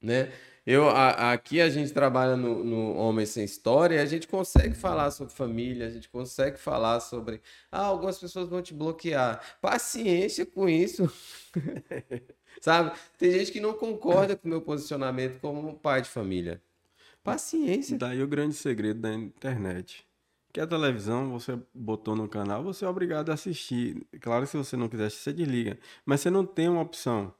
Né? Eu, a, aqui a gente trabalha no, no Homem Sem História e a gente consegue falar sobre família, a gente consegue falar sobre. Ah, algumas pessoas vão te bloquear. Paciência com isso. Sabe? Tem gente que não concorda com o meu posicionamento como pai de família. Paciência. Daí o grande segredo da internet. Que a televisão, você botou no canal, você é obrigado a assistir. Claro que se você não quiser você desliga. Mas você não tem uma opção.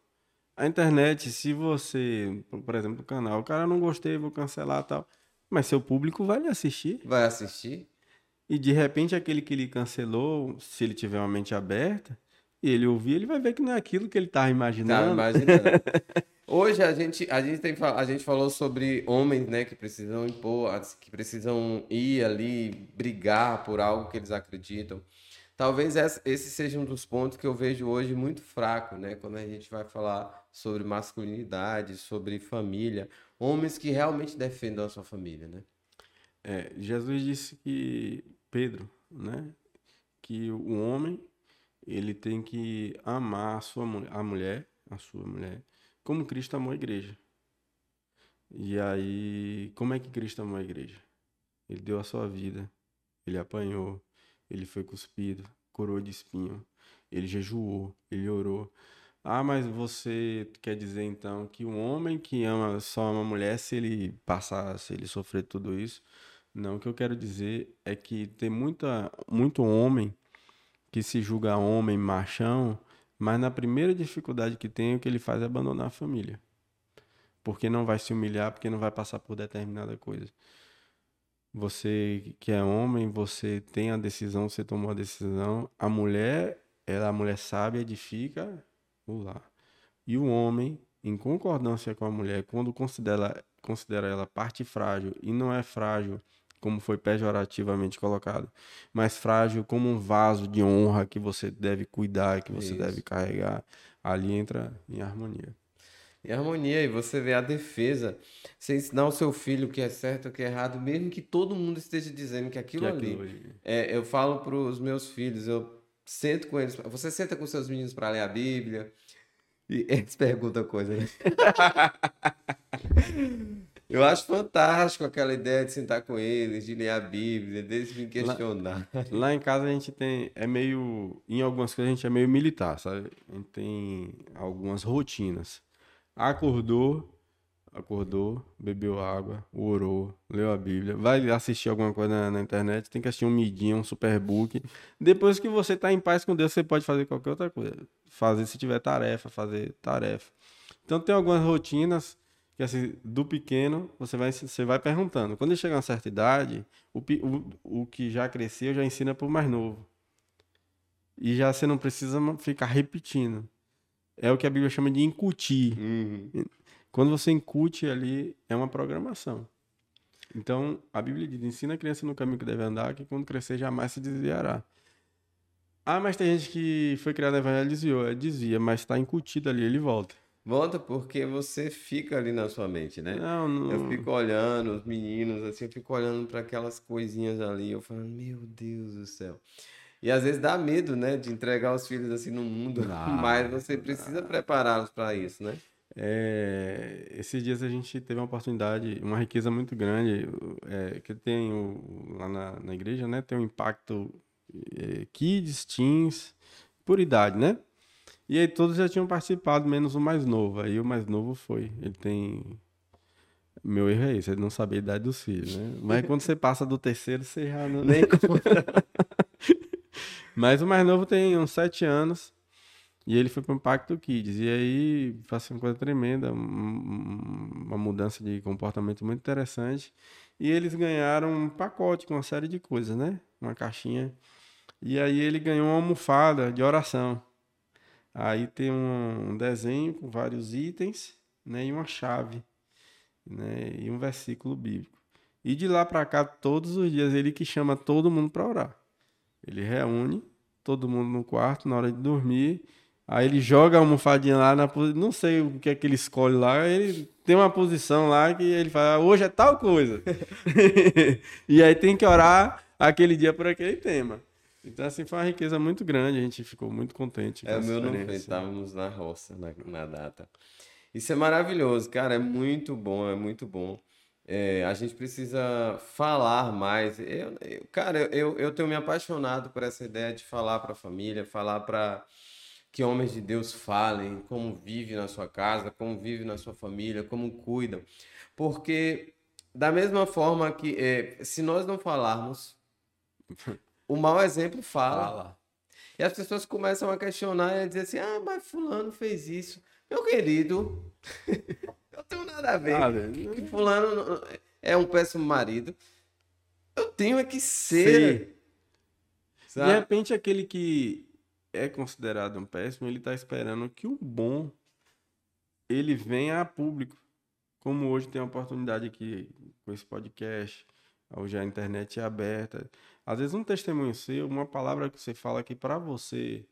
A internet, se você, por exemplo, o canal, o cara não gostei, vou cancelar tal. Mas seu público vai lhe assistir. Vai assistir. E de repente aquele que ele cancelou, se ele tiver uma mente aberta, e ele ouvir, ele vai ver que não é aquilo que ele estava imaginando. imaginando. Hoje a gente, a gente, tem, a gente falou sobre homens né, que precisam impor, que precisam ir ali brigar por algo que eles acreditam. Talvez esse seja um dos pontos que eu vejo hoje muito fraco, né? Quando a gente vai falar sobre masculinidade, sobre família. Homens que realmente defendam a sua família, né? É, Jesus disse que, Pedro, né? Que o homem ele tem que amar a sua a mulher, a sua mulher, como Cristo amou a igreja. E aí, como é que Cristo amou a igreja? Ele deu a sua vida, ele apanhou, ele foi cuspido, coroa de espinho, ele jejuou, ele orou. Ah, mas você quer dizer então que um homem que ama só uma mulher, se ele passar, se ele sofrer tudo isso? Não, o que eu quero dizer é que tem muita, muito homem que se julga homem, machão, mas na primeira dificuldade que tem, o que ele faz é abandonar a família. Porque não vai se humilhar, porque não vai passar por determinada coisa. Você que é homem, você tem a decisão, você tomou a decisão. A mulher, ela, a mulher sábia edifica o lar. E o homem, em concordância com a mulher, quando considera, considera ela parte frágil e não é frágil como foi pejorativamente colocado, mas frágil como um vaso de honra que você deve cuidar, que você Isso. deve carregar. Ali entra em harmonia. Em harmonia, e você vê a defesa. Você ensinar o seu filho o que é certo, o que é errado, mesmo que todo mundo esteja dizendo que aquilo, que ali. Aquilo é, eu falo para os meus filhos, eu sento com eles. Você senta com seus meninos para ler a Bíblia. E eles perguntam coisa, né? Eu acho fantástico aquela ideia de sentar com eles, de ler a Bíblia, deles me questionar. Lá, lá, em casa a gente tem. É meio. Em algumas coisas a gente é meio militar, sabe? A gente tem algumas rotinas. Acordou, acordou, bebeu água, orou, leu a Bíblia, vai assistir alguma coisa na, na internet, tem que assistir um midinho, um superbook. Depois que você está em paz com Deus, você pode fazer qualquer outra coisa. Fazer se tiver tarefa, fazer tarefa. Então tem algumas rotinas que assim, do pequeno você vai, você vai perguntando. Quando ele chegar a uma certa idade, o, o, o que já cresceu já ensina para o mais novo. E já você não precisa ficar repetindo. É o que a Bíblia chama de incutir. Uhum. Quando você incute ali, é uma programação. Então, a Bíblia diz: ensina a criança no caminho que deve andar, que quando crescer jamais se desviará. Ah, mas tem gente que foi criada no evangelho e desviou. Desvia, mas está incutido ali, ele volta. Volta porque você fica ali na sua mente, né? Não, não. Eu fico olhando os meninos, assim, eu fico olhando para aquelas coisinhas ali, eu falo, meu Deus do céu. E às vezes dá medo, né, de entregar os filhos assim no mundo, mas você precisa prepará-los para isso, né? É, esses dias a gente teve uma oportunidade, uma riqueza muito grande, é, que tem o, lá na, na igreja, né? Tem um impacto é, kids, teens, por idade, né? E aí todos já tinham participado, menos o mais novo. Aí o mais novo foi. Ele tem. Meu erro é esse, ele não sabia a idade dos filhos, né? Mas quando você passa do terceiro, você já não. Nem Mas o mais novo tem uns sete anos. E ele foi para o Impacto Kids. E aí, faz uma coisa tremenda, uma mudança de comportamento muito interessante. E eles ganharam um pacote com uma série de coisas, né? Uma caixinha. E aí ele ganhou uma almofada de oração. Aí tem um desenho com vários itens, né? E uma chave, né? E um versículo bíblico. E de lá para cá, todos os dias, ele que chama todo mundo para orar. Ele reúne todo mundo no quarto na hora de dormir Aí ele joga a almofadinha lá na não sei o que é que ele escolhe lá, ele tem uma posição lá que ele fala, hoje é tal coisa. e aí tem que orar aquele dia por aquele tema. Então, assim, foi uma riqueza muito grande, a gente ficou muito contente. é, o meu não foi, estávamos na roça na, na data. Isso é maravilhoso, cara, é muito bom, é muito bom. É, a gente precisa falar mais. Eu, eu, cara, eu, eu tenho me apaixonado por essa ideia de falar para a família, falar para que homens de Deus falem como vive na sua casa, como vive na sua família, como cuidam. Porque, da mesma forma que é, se nós não falarmos, o mau exemplo fala. fala. E as pessoas começam a questionar e a dizer assim: ah, mas Fulano fez isso. Meu querido, eu tenho nada a ver. Que Fulano é um péssimo marido. Eu tenho é que ser. De repente, aquele que é considerado um péssimo, ele está esperando que o bom ele venha a público. Como hoje tem a oportunidade aqui com esse podcast, hoje a internet é aberta. Às vezes um testemunho seu, uma palavra que você fala que para você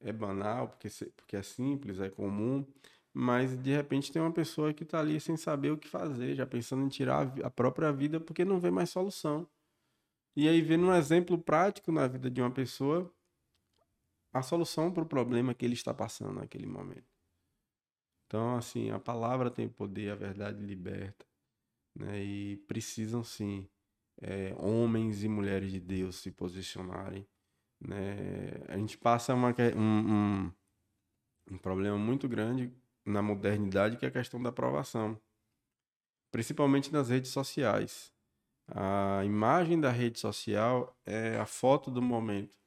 é banal, porque, porque é simples, é comum, mas de repente tem uma pessoa que está ali sem saber o que fazer, já pensando em tirar a própria vida porque não vê mais solução. E aí vendo um exemplo prático na vida de uma pessoa, a solução para o problema que ele está passando naquele momento. Então, assim, a palavra tem poder, a verdade liberta, né? E precisam sim é, homens e mulheres de Deus se posicionarem, né? A gente passa uma, um, um, um problema muito grande na modernidade que é a questão da aprovação, principalmente nas redes sociais. A imagem da rede social é a foto do momento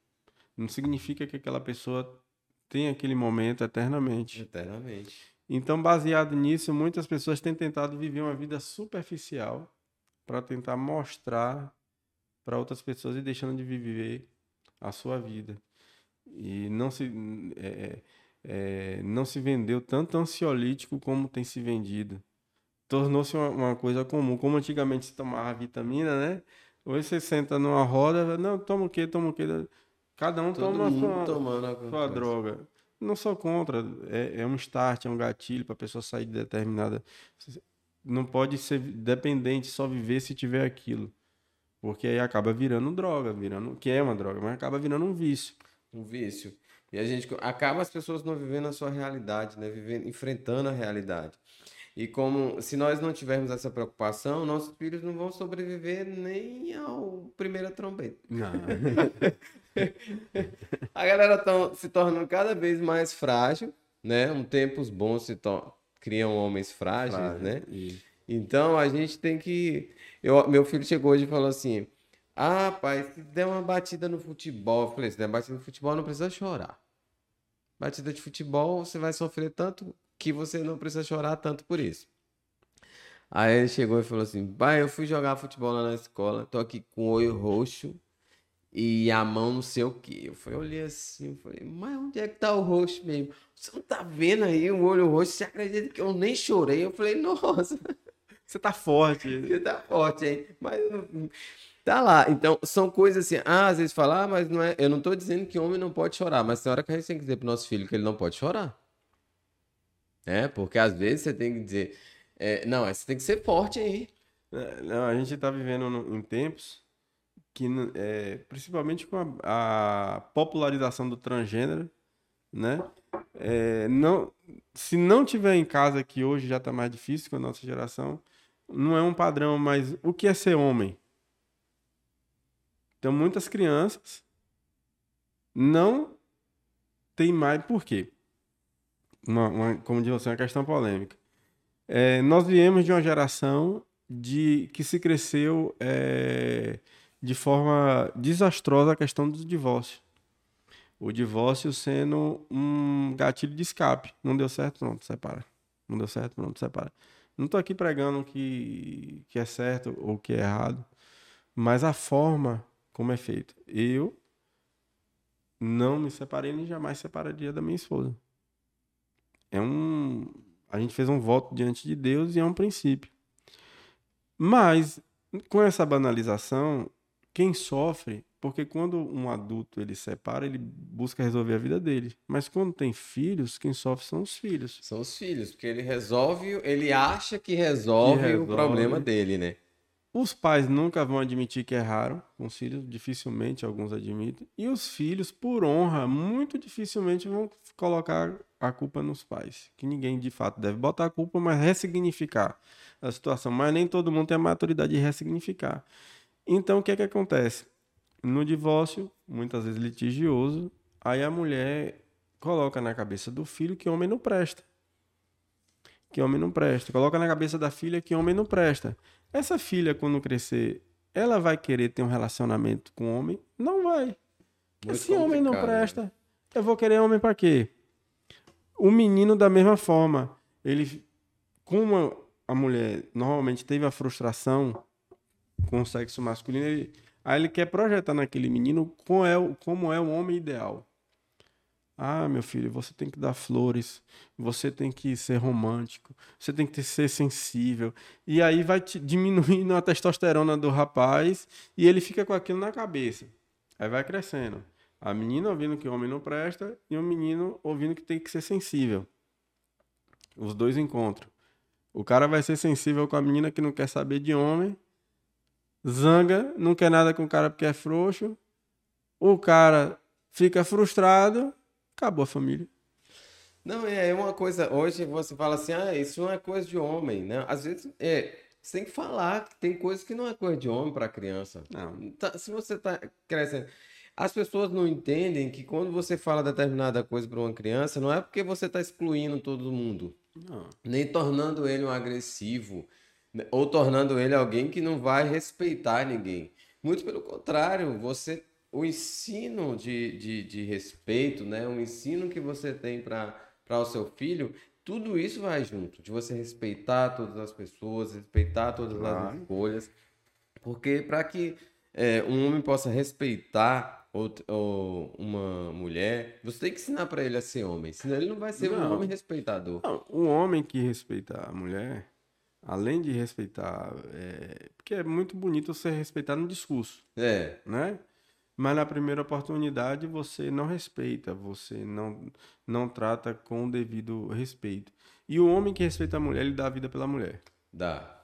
não significa que aquela pessoa tem aquele momento eternamente. Eternamente. Então, baseado nisso, muitas pessoas têm tentado viver uma vida superficial para tentar mostrar para outras pessoas e deixando de viver a sua vida. E não se, é, é, é não se vendeu tanto ansiolítico como tem se vendido. Tornou-se uma, uma, coisa comum. Como antigamente se tomava vitamina, né? Hoje você senta numa roda, não, toma o quê, toma o quê? Cada um Todo toma sua, tomando sua droga. Não sou contra, é, é um start, é um gatilho para a pessoa sair de determinada. Não pode ser dependente, só viver se tiver aquilo. Porque aí acaba virando droga, virando. Que é uma droga, mas acaba virando um vício. Um vício. E a gente acaba as pessoas não vivendo a sua realidade, né? Vivendo, enfrentando a realidade. E como se nós não tivermos essa preocupação, nossos filhos não vão sobreviver nem ao primeira trombeta. Não. a galera tá se tornando cada vez mais frágil, né? Um tempos bons se criam homens frágeis, Frágil, né? Isso. Então a gente tem que. Eu, meu filho chegou hoje e falou assim: Ah, pai, se der uma batida no futebol, eu falei: se der uma batida no futebol, não precisa chorar. Batida de futebol, você vai sofrer tanto que você não precisa chorar tanto por isso. Aí ele chegou e falou assim: Pai, eu fui jogar futebol lá na escola, tô aqui com o olho roxo e a mão não sei o que. Eu falei, olhei assim, falei, mas onde é que tá o rosto mesmo? Você não tá vendo aí o olho roxo? Você acredita que eu nem chorei? Eu falei, nossa. Você tá forte. Você tá forte, hein? Mas tá lá. Então, são coisas assim, ah, às vezes falar, ah, mas não é. Eu não tô dizendo que homem não pode chorar, mas tem hora que a gente tem que dizer pro nosso filho que ele não pode chorar. né? Porque às vezes você tem que dizer, é, não, você tem que ser forte aí. É, não, a gente está vivendo em tempos que, é, principalmente com a, a, popularização do transgênero, né? É, não, se não tiver em casa, que hoje já está mais difícil com a nossa geração, não é um padrão, mas o que é ser homem? Então, muitas crianças não tem mais. Por quê? Uma, uma, como diz você, uma questão polêmica. É, nós viemos de uma geração de que se cresceu é, de forma desastrosa a questão do divórcio. O divórcio sendo um gatilho de escape. Não deu certo, pronto, separa. Não deu certo, pronto, separa. Não estou aqui pregando que, que é certo ou que é errado, mas a forma como é feito. Eu não me separei nem jamais separaria da minha esposa. É um. A gente fez um voto diante de Deus e é um princípio. Mas, com essa banalização, quem sofre, porque quando um adulto ele separa, ele busca resolver a vida dele. Mas quando tem filhos, quem sofre são os filhos. São os filhos, porque ele resolve, ele acha que resolve, que resolve. o problema dele, né? Os pais nunca vão admitir que erraram com os filhos, dificilmente alguns admitem. E os filhos, por honra, muito dificilmente vão colocar a culpa nos pais. Que ninguém de fato deve botar a culpa, mas ressignificar a situação. Mas nem todo mundo tem a maturidade de ressignificar. Então o que é que acontece? No divórcio, muitas vezes litigioso, aí a mulher coloca na cabeça do filho que homem não presta. Que homem não presta. Coloca na cabeça da filha que homem não presta. Essa filha, quando crescer, ela vai querer ter um relacionamento com homem? Não vai. Muito Se homem não presta, né? eu vou querer homem para quê? O menino, da mesma forma, ele, como a mulher normalmente teve a frustração com o sexo masculino, ele, aí ele quer projetar naquele menino como é, como é o homem ideal. Ah, meu filho, você tem que dar flores, você tem que ser romântico, você tem que ser sensível. E aí vai diminuindo a testosterona do rapaz e ele fica com aquilo na cabeça. Aí vai crescendo. A menina ouvindo que o homem não presta e o menino ouvindo que tem que ser sensível. Os dois encontram. O cara vai ser sensível com a menina que não quer saber de homem, zanga, não quer nada com o cara porque é frouxo. O cara fica frustrado acabou a família. Não, é, é uma coisa. Hoje você fala assim, ah, isso não é coisa de homem, né? Às vezes, é, você tem que falar que tem coisas que não é coisa de homem para criança. Não. Tá, se você tá crescendo. As pessoas não entendem que quando você fala determinada coisa para uma criança, não é porque você está excluindo todo mundo. Não. Nem tornando ele um agressivo, ou tornando ele alguém que não vai respeitar ninguém. Muito pelo contrário, você o ensino de, de, de respeito, né? o ensino que você tem para o seu filho, tudo isso vai junto, de você respeitar todas as pessoas, respeitar todas claro. as escolhas. Porque para que é, um homem possa respeitar ou, ou, uma mulher, você tem que ensinar para ele a ser homem, senão ele não vai ser não. um homem respeitador. Não, um homem que respeita a mulher, além de respeitar, é, porque é muito bonito você respeitar no discurso. É. Né? mas na primeira oportunidade você não respeita, você não, não trata com o devido respeito. E o homem que respeita a mulher, ele dá a vida pela mulher. Dá.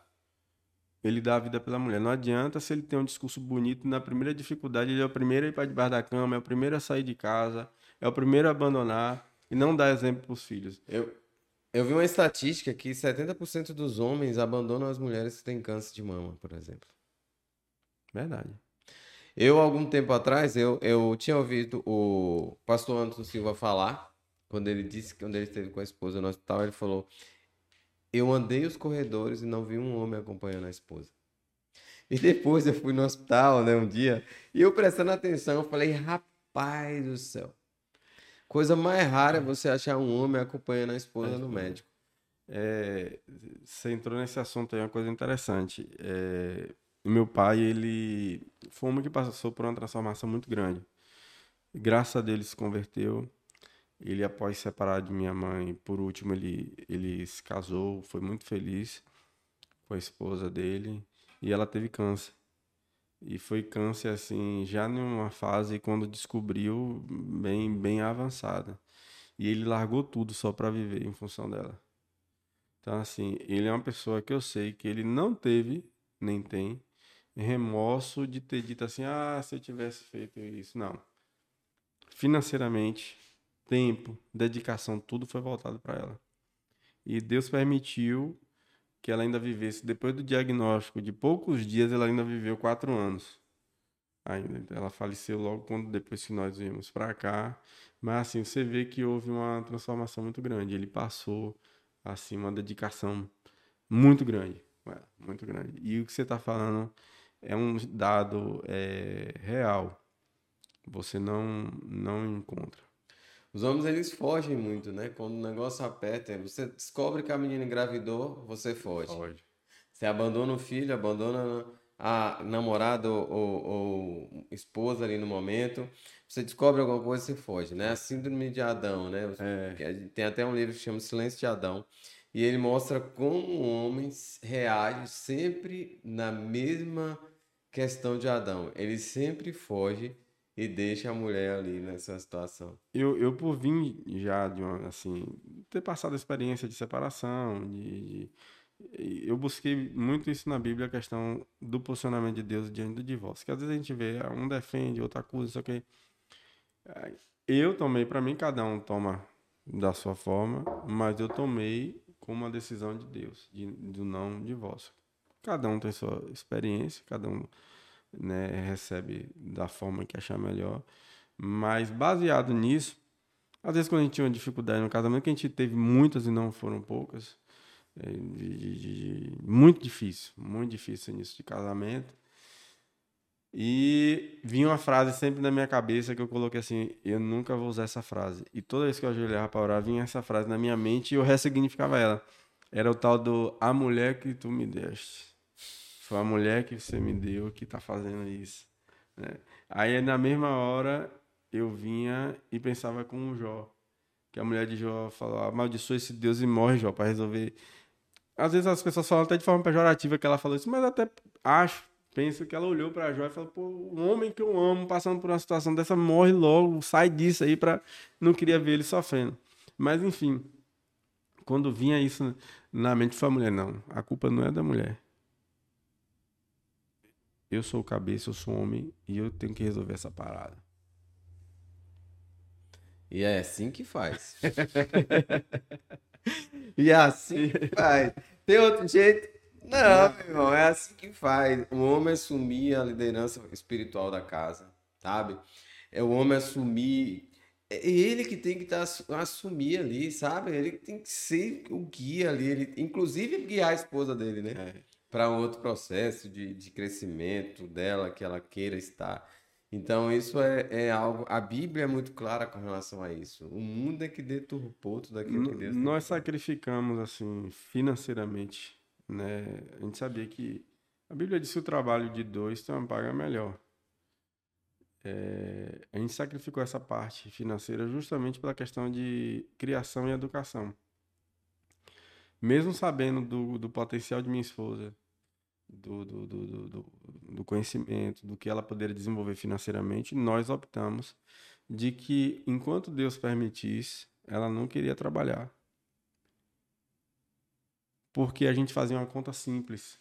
Ele dá a vida pela mulher. Não adianta se ele tem um discurso bonito, na primeira dificuldade, ele é o primeiro a ir para debaixo da cama, é o primeiro a sair de casa, é o primeiro a abandonar e não dá exemplo para os filhos. Eu, eu vi uma estatística que 70% dos homens abandonam as mulheres que têm câncer de mama, por exemplo. Verdade. Eu, algum tempo atrás, eu, eu tinha ouvido o pastor Antônio Silva falar, quando ele disse que quando ele esteve com a esposa no hospital, ele falou: Eu andei os corredores e não vi um homem acompanhando a esposa. E depois eu fui no hospital, né, um dia, e eu prestando atenção, eu falei: Rapaz do céu, coisa mais rara é você achar um homem acompanhando a esposa no médico. É, você entrou nesse assunto aí, uma coisa interessante. É, meu pai, ele foi um homem que passou por uma transformação muito grande. Graças a Deus, se converteu. Ele, após separar de minha mãe, por último, ele, ele se casou, foi muito feliz com a esposa dele. E ela teve câncer. E foi câncer, assim, já numa fase, quando descobriu, bem, bem avançada. E ele largou tudo só para viver em função dela. Então, assim, ele é uma pessoa que eu sei que ele não teve, nem tem, remorso de ter dito assim: ah, se eu tivesse feito isso. Não. Financeiramente, tempo, dedicação, tudo foi voltado para ela. E Deus permitiu que ela ainda vivesse, depois do diagnóstico de poucos dias, ela ainda viveu quatro anos. Ainda. Ela faleceu logo quando depois que nós viemos para cá. Mas assim, você vê que houve uma transformação muito grande. Ele passou assim uma dedicação muito grande, muito grande. E o que você está falando é um dado é, real. Você não não encontra. Os homens eles fogem muito, né? Quando o negócio aperta, você descobre que a menina engravidou, você foge. Foge. Você abandona o filho, abandona a namorada ou, ou, ou, esposa ali no momento. Você descobre alguma coisa, você foge, né? A síndrome de Adão, né? É. Tem até um livro que chama Silêncio de Adão. E ele mostra como homens reagem sempre na mesma questão de Adão. Ele sempre foge e deixa a mulher ali nessa situação. Eu, eu por vir já de uma, assim, ter passado a experiência de separação, de, de, eu busquei muito isso na Bíblia, a questão do posicionamento de Deus diante do divórcio. Que às vezes a gente vê, ah, um defende, outro acusa, só que eu tomei, para mim, cada um toma da sua forma, mas eu tomei como uma decisão de Deus, de, do não divórcio. Cada um tem sua experiência, cada um né, recebe da forma que achar melhor. Mas baseado nisso, às vezes quando a gente tinha uma dificuldade no casamento, que a gente teve muitas e não foram poucas, é, de, de, de, muito difícil, muito difícil início de casamento. E vinha uma frase sempre na minha cabeça que eu coloquei assim: eu nunca vou usar essa frase. E toda vez que eu ajoelhava para orar, vinha essa frase na minha mente e eu ressignificava ela. Era o tal do A mulher que tu me deste. Foi a mulher que você me deu que está fazendo isso. Né? Aí na mesma hora eu vinha e pensava com o Jó. Que a mulher de Jó falou: amaldiçoa esse Deus e morre, Jó, para resolver. Às vezes as pessoas falam até de forma pejorativa que ela falou isso, mas até acho, penso que ela olhou para Jó e falou: pô, um homem que eu amo passando por uma situação dessa morre logo, sai disso aí para não queria ver ele sofrendo. Mas enfim, quando vinha isso na mente foi a mulher, não, a culpa não é da mulher eu sou o cabeça, eu sou homem e eu tenho que resolver essa parada. E é assim que faz. e é assim que faz. Tem outro jeito? Não, meu irmão, é assim que faz. O homem assumir a liderança espiritual da casa, sabe? É o homem assumir. É ele que tem que tá, assumir ali, sabe? Ele tem que ser o guia ali, ele, inclusive guiar a esposa dele, né? É para outro processo de, de crescimento dela que ela queira estar. Então, isso é, é, algo. A Bíblia é muito clara com relação a isso. O mundo é que deturpou tudo aquilo que Deus. Nós sacrificamos, assim, financeiramente. Né? A gente sabia que. A Bíblia diz que o trabalho de dois tem uma paga melhor. É, a gente sacrificou essa parte financeira justamente pela questão de criação e educação mesmo sabendo do, do potencial de minha esposa, do, do, do, do, conhecimento, do que ela poderia desenvolver financeiramente, nós optamos de que, enquanto Deus permitisse, ela não queria trabalhar. Porque a gente fazia uma conta simples.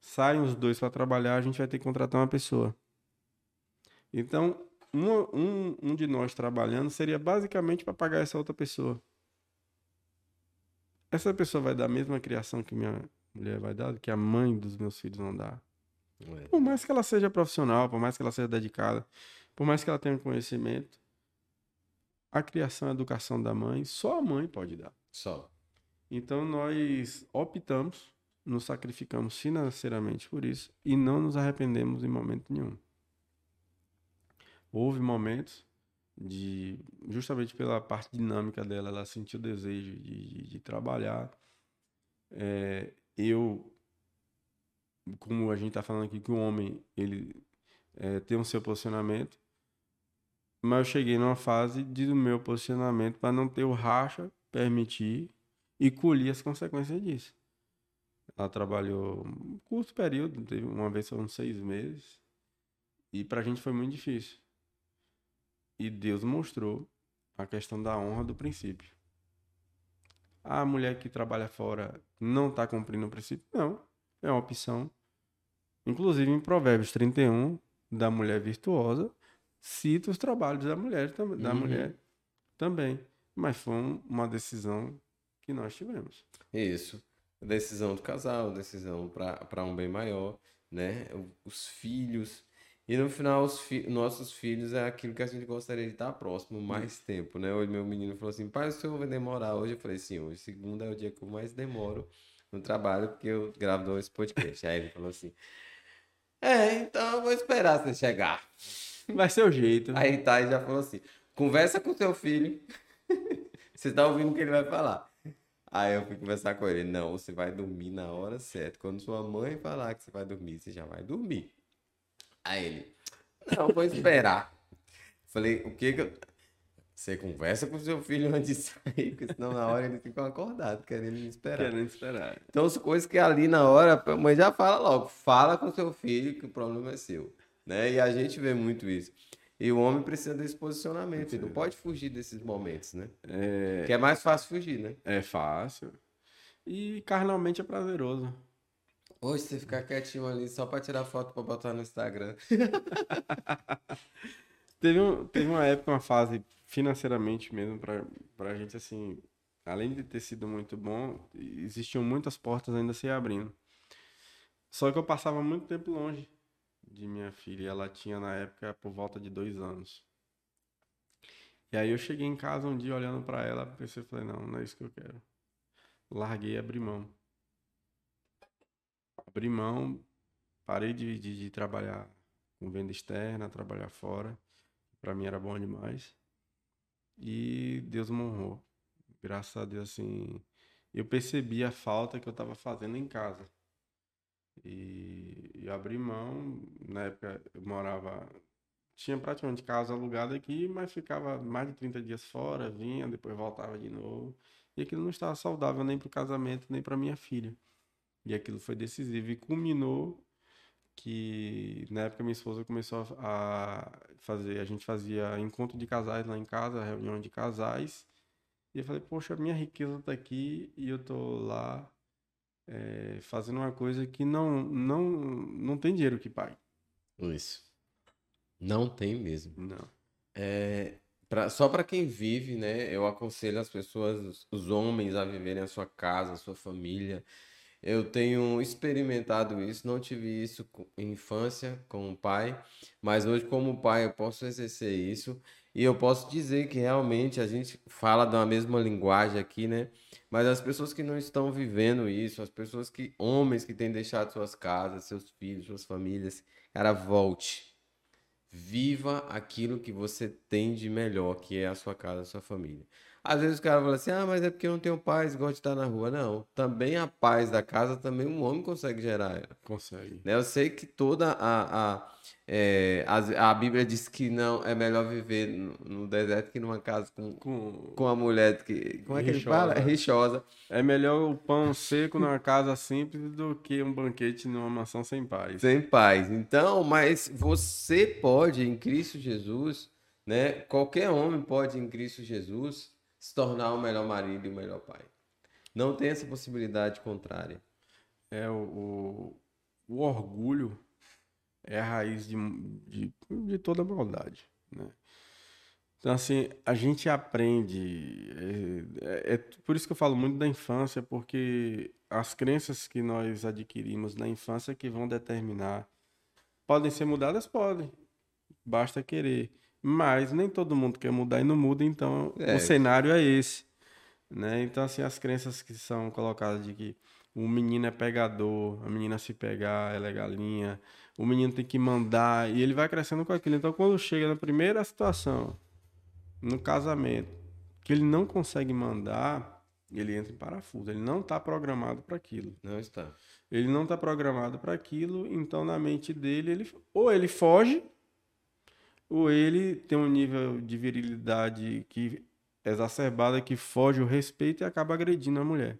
Saem os dois para trabalhar, a gente vai ter que contratar uma pessoa. Então, um, um, um de nós trabalhando seria basicamente para pagar essa outra pessoa essa pessoa vai dar a mesma criação que minha mulher vai dar, que a mãe dos meus filhos vão dar. É. Por mais que ela seja profissional, por mais que ela seja dedicada, por mais que ela tenha conhecimento, a criação e a educação da mãe, só a mãe pode dar. Só. Então nós optamos, nos sacrificamos financeiramente por isso e não nos arrependemos em momento nenhum. Houve momentos de justamente pela parte dinâmica dela, ela sentiu o desejo de, de, de trabalhar. É, eu, como a gente está falando aqui, que o homem ele é, tem um seu posicionamento, mas eu cheguei numa fase de, do meu posicionamento para não ter o racha, permitir e colher as consequências disso. Ela trabalhou um curto período, teve uma vez foram seis meses, e para a gente foi muito difícil e Deus mostrou a questão da honra do princípio. A mulher que trabalha fora não está cumprindo o princípio? Não, é uma opção. Inclusive em Provérbios 31, da mulher virtuosa, cita os trabalhos da mulher, da Uhum. mulher também. Mas foi um- uma decisão que nós tivemos. Isso. Decisão do casal, decisão para um bem maior, né? Os filhos. E no final, os fi- nossos filhos é aquilo que a gente gostaria de estar próximo mais tempo, né? Hoje meu menino falou assim, pai, o senhor vai demorar hoje? Eu falei, sim, hoje segunda é o dia que eu mais demoro no trabalho, porque eu gravo esse podcast. Aí ele falou assim, é, então eu vou esperar você chegar. Vai ser o jeito. Aí Thay já falou assim: conversa com seu filho. você tá ouvindo o que ele vai falar. Aí eu fui conversar com ele. Não, você vai dormir na hora certa. Quando sua mãe falar que você vai dormir, você já vai dormir. Aí ele, não, vou esperar. Falei, o que que eu. Você conversa com seu filho antes de sair, porque senão na hora eles ficam acordados, querendo esperar. Querendo esperar. Então, as coisas que ali na hora, a mãe já fala logo, fala com seu filho que o problema é seu, né? E a gente vê muito isso. E o homem precisa desse posicionamento, ele não pode fugir desses momentos, né? É, Que é mais fácil fugir, né? é fácil. E carnalmente é prazeroso. Hoje você ficar quietinho ali só pra tirar foto pra botar no Instagram. Teve, um, teve uma época, uma fase financeiramente mesmo, pra, pra gente, assim, além de ter sido muito bom, existiam muitas portas ainda se abrindo. Só que eu passava muito tempo longe de minha filha. Ela tinha, na época, por volta de dois anos. E aí eu cheguei em casa um dia olhando pra ela, pensei, falei, não, não é isso que eu quero. Larguei e abri mão. Abri mão, parei de, de, de trabalhar com venda externa, trabalhar fora. Pra mim era bom demais. E Deus me honrou. Graças a Deus, assim, eu percebi a falta que eu tava fazendo em casa. E, e abri mão, na época eu morava, tinha praticamente casa alugada aqui, mas ficava mais de 30 dias fora, vinha, depois voltava de novo. E aquilo não estava saudável nem pro casamento, nem para minha filha. E aquilo foi decisivo e culminou que na época minha esposa começou a fazer, a gente fazia encontro de casais lá em casa, reunião de casais. E eu falei, poxa, minha riqueza tá aqui e eu tô lá é, fazendo uma coisa que não, não, não tem dinheiro que pague. Isso. Não tem mesmo. Não. É, pra, só para quem vive, né? Eu aconselho as pessoas, os, os homens, a viverem a sua casa, a sua família. Eu tenho experimentado isso, não tive isso em infância com o pai, mas hoje, como pai, eu posso exercer isso e eu posso dizer que realmente a gente fala da mesma linguagem aqui, né? Mas as pessoas que não estão vivendo isso, as pessoas que, homens que têm deixado suas casas, seus filhos, suas famílias, cara, volte. Viva aquilo que você tem de melhor, que é a sua casa, a sua família. Às vezes o cara fala assim, ah, mas é porque eu não tenho paz, gosto de estar na rua. Não, também a paz da casa, também um homem consegue gerar ela. Consegue. né? Eu sei que toda a, a, é, a, a Bíblia diz que não é melhor viver no, no deserto que numa casa com, Com... com a mulher que. Como é que ele Rixosa. fala? Rixosa. É melhor o pão seco numa casa simples do que um banquete numa mansão sem paz. Sem paz. Então, mas você pode, em Cristo Jesus, né? Qualquer homem pode, em Cristo Jesus, se tornar o melhor marido e o melhor pai. Não tem essa possibilidade contrária. É o, o, o orgulho é a raiz de, de, de toda maldade, né? Então, assim, a gente aprende. É, é- é por isso que eu falo muito da infância, porque as crenças que nós adquirimos na infância que vão determinar. Podem ser mudadas? Podem. Basta querer. Mas nem todo mundo quer mudar e não muda, então É. o cenário é esse. Né? Então, assim, as crenças que são colocadas de que o menino é pegador, a menina se pegar, ela é galinha, o menino tem que mandar, e ele vai crescendo com aquilo. Então, quando chega na primeira situação, no casamento, que ele não consegue mandar, ele entra em parafuso. Ele não está programado para aquilo. Não está. Ele não está programado para aquilo, então na mente dele, ele, ou ele foge, ou ele tem um nível de virilidade que exacerbada que foge o respeito e acaba agredindo a mulher.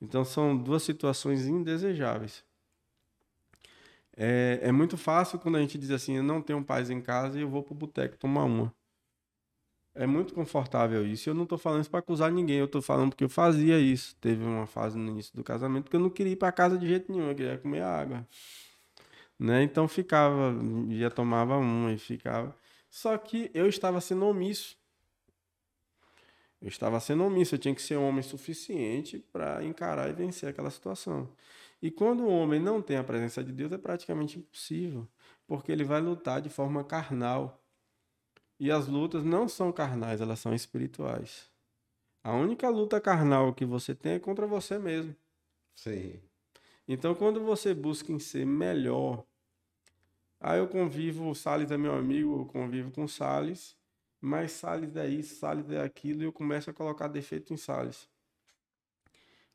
Então são duas situações indesejáveis. É, é muito fácil quando a gente diz assim, eu não tenho paz em casa e eu vou pro boteco tomar uma. É muito confortável isso. Eu não tô falando isso para acusar ninguém, eu tô falando porque eu fazia isso. Teve uma fase no início do casamento que eu não queria ir para casa de jeito nenhum, eu queria comer água. Né? Então ficava, já tomava uma e ficava. Só que eu estava sendo omisso. Eu estava sendo omisso, eu tinha que ser um homem suficiente para encarar e vencer aquela situação. E quando o homem não tem a presença de Deus, é praticamente impossível, porque ele vai lutar de forma carnal. E as lutas não são carnais, elas são espirituais. A única luta carnal que você tem é contra você mesmo. Sim. Então, quando você busca em ser melhor, aí eu convivo, o Salles é meu amigo, eu convivo com o Salles, mas Salles é isso, Salles é aquilo, e eu começo a colocar defeito em Salles.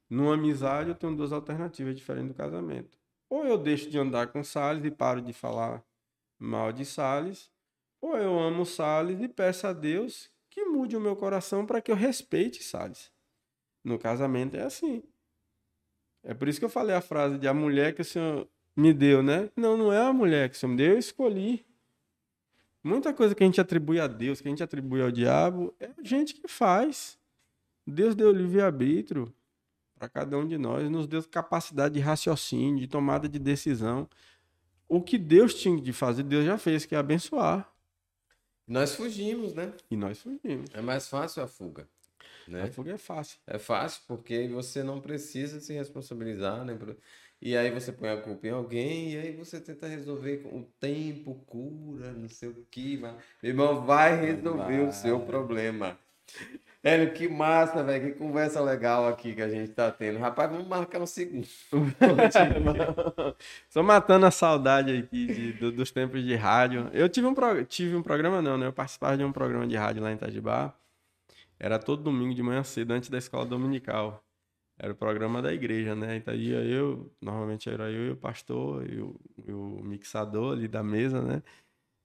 Numa amizade, eu tenho duas alternativas diferentes do casamento. Ou eu deixo de andar com Salles e paro de falar mal de Salles, ou eu amo Salles e peço a Deus que mude o meu coração para que eu respeite Salles. No casamento é assim. É por isso que eu falei a frase de a mulher que o Senhor me deu, né? Não, não é a mulher que o Senhor me deu, eu escolhi. Muita coisa que a gente atribui a Deus, que a gente atribui ao diabo, é a gente que faz. Deus deu livre-arbítrio para cada um de nós, nos deu capacidade de raciocínio, de tomada de decisão. O que Deus tinha de fazer, Deus já fez, que é abençoar. Nós fugimos, né? E nós fugimos. É mais fácil a fuga. Né? A fuga é fácil. É fácil porque você não precisa se responsabilizar, né? E aí você põe a culpa em alguém e aí você tenta resolver com o tempo, cura, não sei o que, mas meu irmão vai resolver vai. o seu problema. Hélio, que massa, velho. Que conversa legal aqui que a gente tá tendo. Rapaz, vamos marcar um segundo. Só matando a saudade aqui de, do, dos tempos de rádio. Eu tive um, pro, tive um programa, não, né? Eu participava de um programa de rádio lá em Itajibá. Era todo domingo de manhã cedo, antes da escola dominical. Era o programa da igreja, né? Então ia eu, normalmente era eu e o pastor e o, e o mixador ali da mesa, né?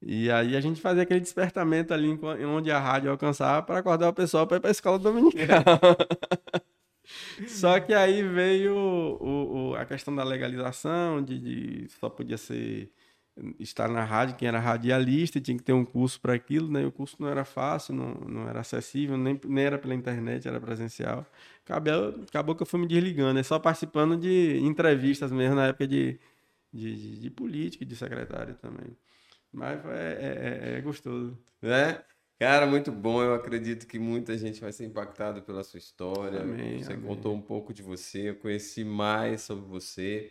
E aí a gente fazia aquele despertamento ali onde a rádio alcançava para acordar o pessoal para ir para a escola dominical. Só que aí veio o, o, a questão da legalização, de, de, só podia ser estar na rádio quem era radialista, tinha que ter um curso para aquilo, né? E o curso não era fácil, não, não era acessível, nem, nem era pela internet, era presencial. Acabou, acabou que eu fui me desligando, é só participando de entrevistas mesmo na época de, de, de, de política e de secretário também. Mas é, é, é, gostoso. Né? Cara, muito bom. Eu acredito que muita gente vai ser impactada pela sua história. Amém, você amém. contou um pouco de você, eu conheci mais sobre você.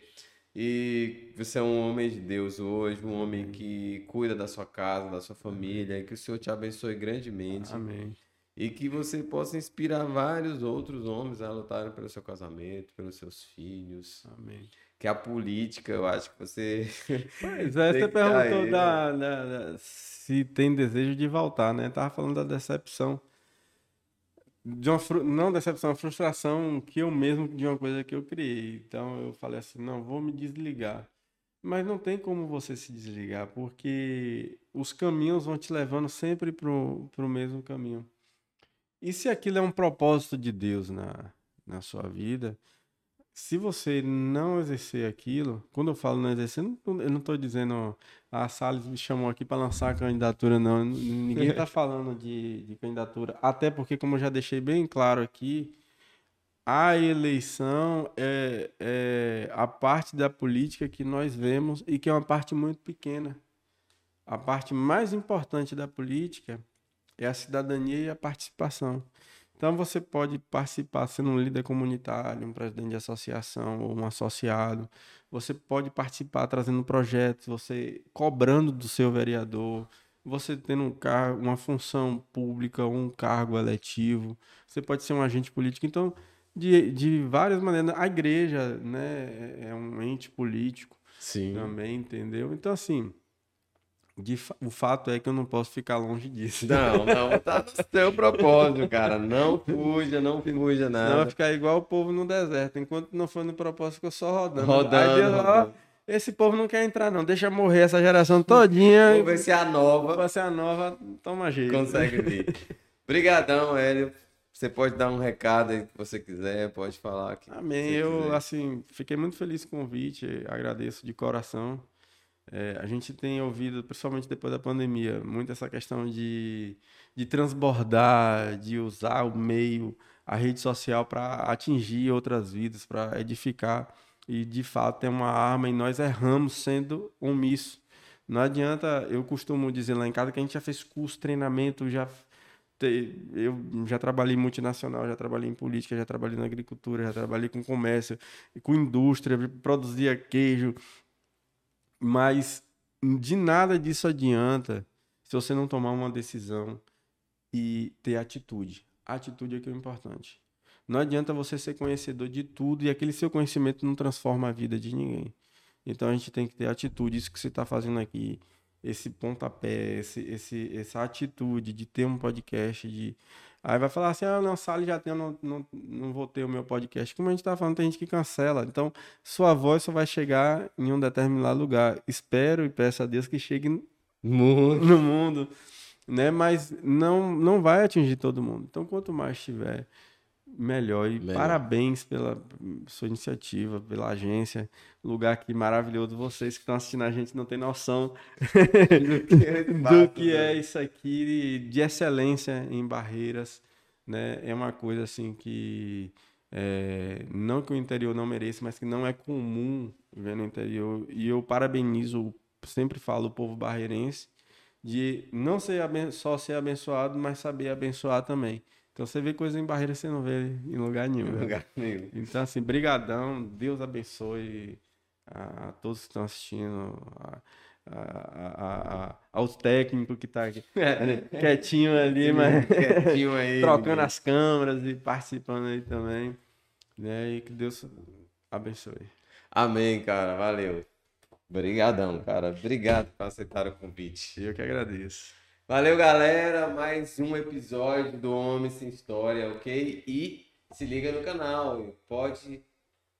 E você é um homem de Deus hoje, um homem que cuida da sua casa, da sua família, e que o Senhor te abençoe grandemente. Amém. E que você possa inspirar vários outros homens a lutarem pelo seu casamento, pelos seus filhos. Amém que a política, eu acho que você. Pois é, você perguntou da, né? da, da, se tem desejo de voltar, né? Tava falando da decepção. De uma, não decepção, uma frustração que eu mesmo de uma coisa que eu criei. Então eu falei assim: não, vou me desligar. Mas não tem como você se desligar, porque os caminhos vão te levando sempre para o mesmo caminho. E se aquilo é um propósito de Deus na, na sua vida, se você não exercer aquilo, quando eu falo não exercer, eu não estou dizendo a Salles me chamou aqui para lançar a candidatura, não. Ninguém está falando de, de candidatura. Até porque, como eu já deixei bem claro aqui, a eleição é, é a parte da política que nós vemos e que é uma parte muito pequena. A parte mais importante da política é a cidadania e a participação. Então você pode participar sendo um líder comunitário, um presidente de associação ou um associado. Você pode participar trazendo projetos, você cobrando do seu vereador, você tendo um cargo, uma função pública, um cargo eletivo. Você pode ser um agente político. Então, de, de várias maneiras, a igreja, né, é um ente político Sim. também, entendeu? Então, assim, de, o fato é que eu não posso ficar longe disso. Não, não, tá no seu propósito, cara. Não fuja, não fuja nada. Não vai ficar igual o povo no deserto. Enquanto não for no propósito, que eu só rodando. Rodando. Deus, rodando. Ó, esse povo não quer entrar, não. Deixa morrer essa geração todinha. Vamos ver se a nova. Vai ser a nova, toma jeito. Consegue vir. Obrigadão, Hélio. Você pode dar um recado aí que você quiser, pode falar. Amém. Eu, quiser. assim, fiquei muito feliz com o convite. Agradeço de coração É, a gente tem ouvido, principalmente depois da pandemia, muito essa questão de, de transbordar, de usar o meio, a rede social para atingir outras vidas, para edificar. E de fato é uma arma e nós erramos sendo omisso. Não adianta, eu costumo dizer lá em casa que a gente já fez curso, treinamento, já eu já trabalhei multinacional, já trabalhei em política, já trabalhei na agricultura, já trabalhei com comércio, com indústria, produzia queijo, mas de nada disso adianta se você não tomar uma decisão e ter atitude. Atitude é que é o importante. Não adianta você ser conhecedor de tudo e aquele seu conhecimento não transforma a vida de ninguém. Então a gente tem que ter atitude. Isso que você está fazendo aqui, esse pontapé, esse, esse, essa atitude de ter um podcast, de Aí vai falar assim, ah, não, Sally já tem, eu não, não, não vou ter o meu podcast. Como a gente tá falando, tem gente que cancela. Então, sua voz só vai chegar em um determinado lugar. Espero e peço a Deus que chegue mundo. no mundo, né? Mas não, não vai atingir todo mundo. Então, quanto mais tiver, melhor. E melhor. parabéns pela sua iniciativa, pela agência. Lugar aqui maravilhoso. Vocês que estão assistindo a gente não tem noção do que, é, do que é isso aqui de excelência em barreiras. Né? É uma coisa assim que é, não que o interior não mereça, mas que não é comum ver no interior. E eu parabenizo, sempre falo, o povo barreirense de não ser só ser abençoado, mas saber abençoar também. Então você vê coisa em barreira você não vê em lugar nenhum. Em né? lugar nenhum. Então, assim, brigadão. Deus abençoe a, a todos que estão assistindo. A, a, aos técnicos que tá aqui, é. quietinho ali, mas quietinho aí, trocando as câmeras e participando aí também. Né? E que Deus abençoe. Amém, cara. Valeu. Obrigadão, cara. Obrigado por aceitar o convite. Eu que agradeço. Valeu, galera. Mais um episódio do Homem Sem História, ok? E se liga no canal. Pode.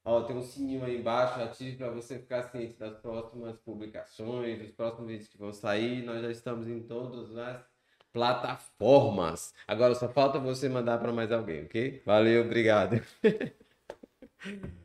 Ó, tem um sininho aí embaixo, ative para você ficar ciente das próximas publicações, dos próximos vídeos que vão sair. Nós já estamos em todas as plataformas. Agora só falta você mandar para mais alguém, ok? Valeu, obrigado.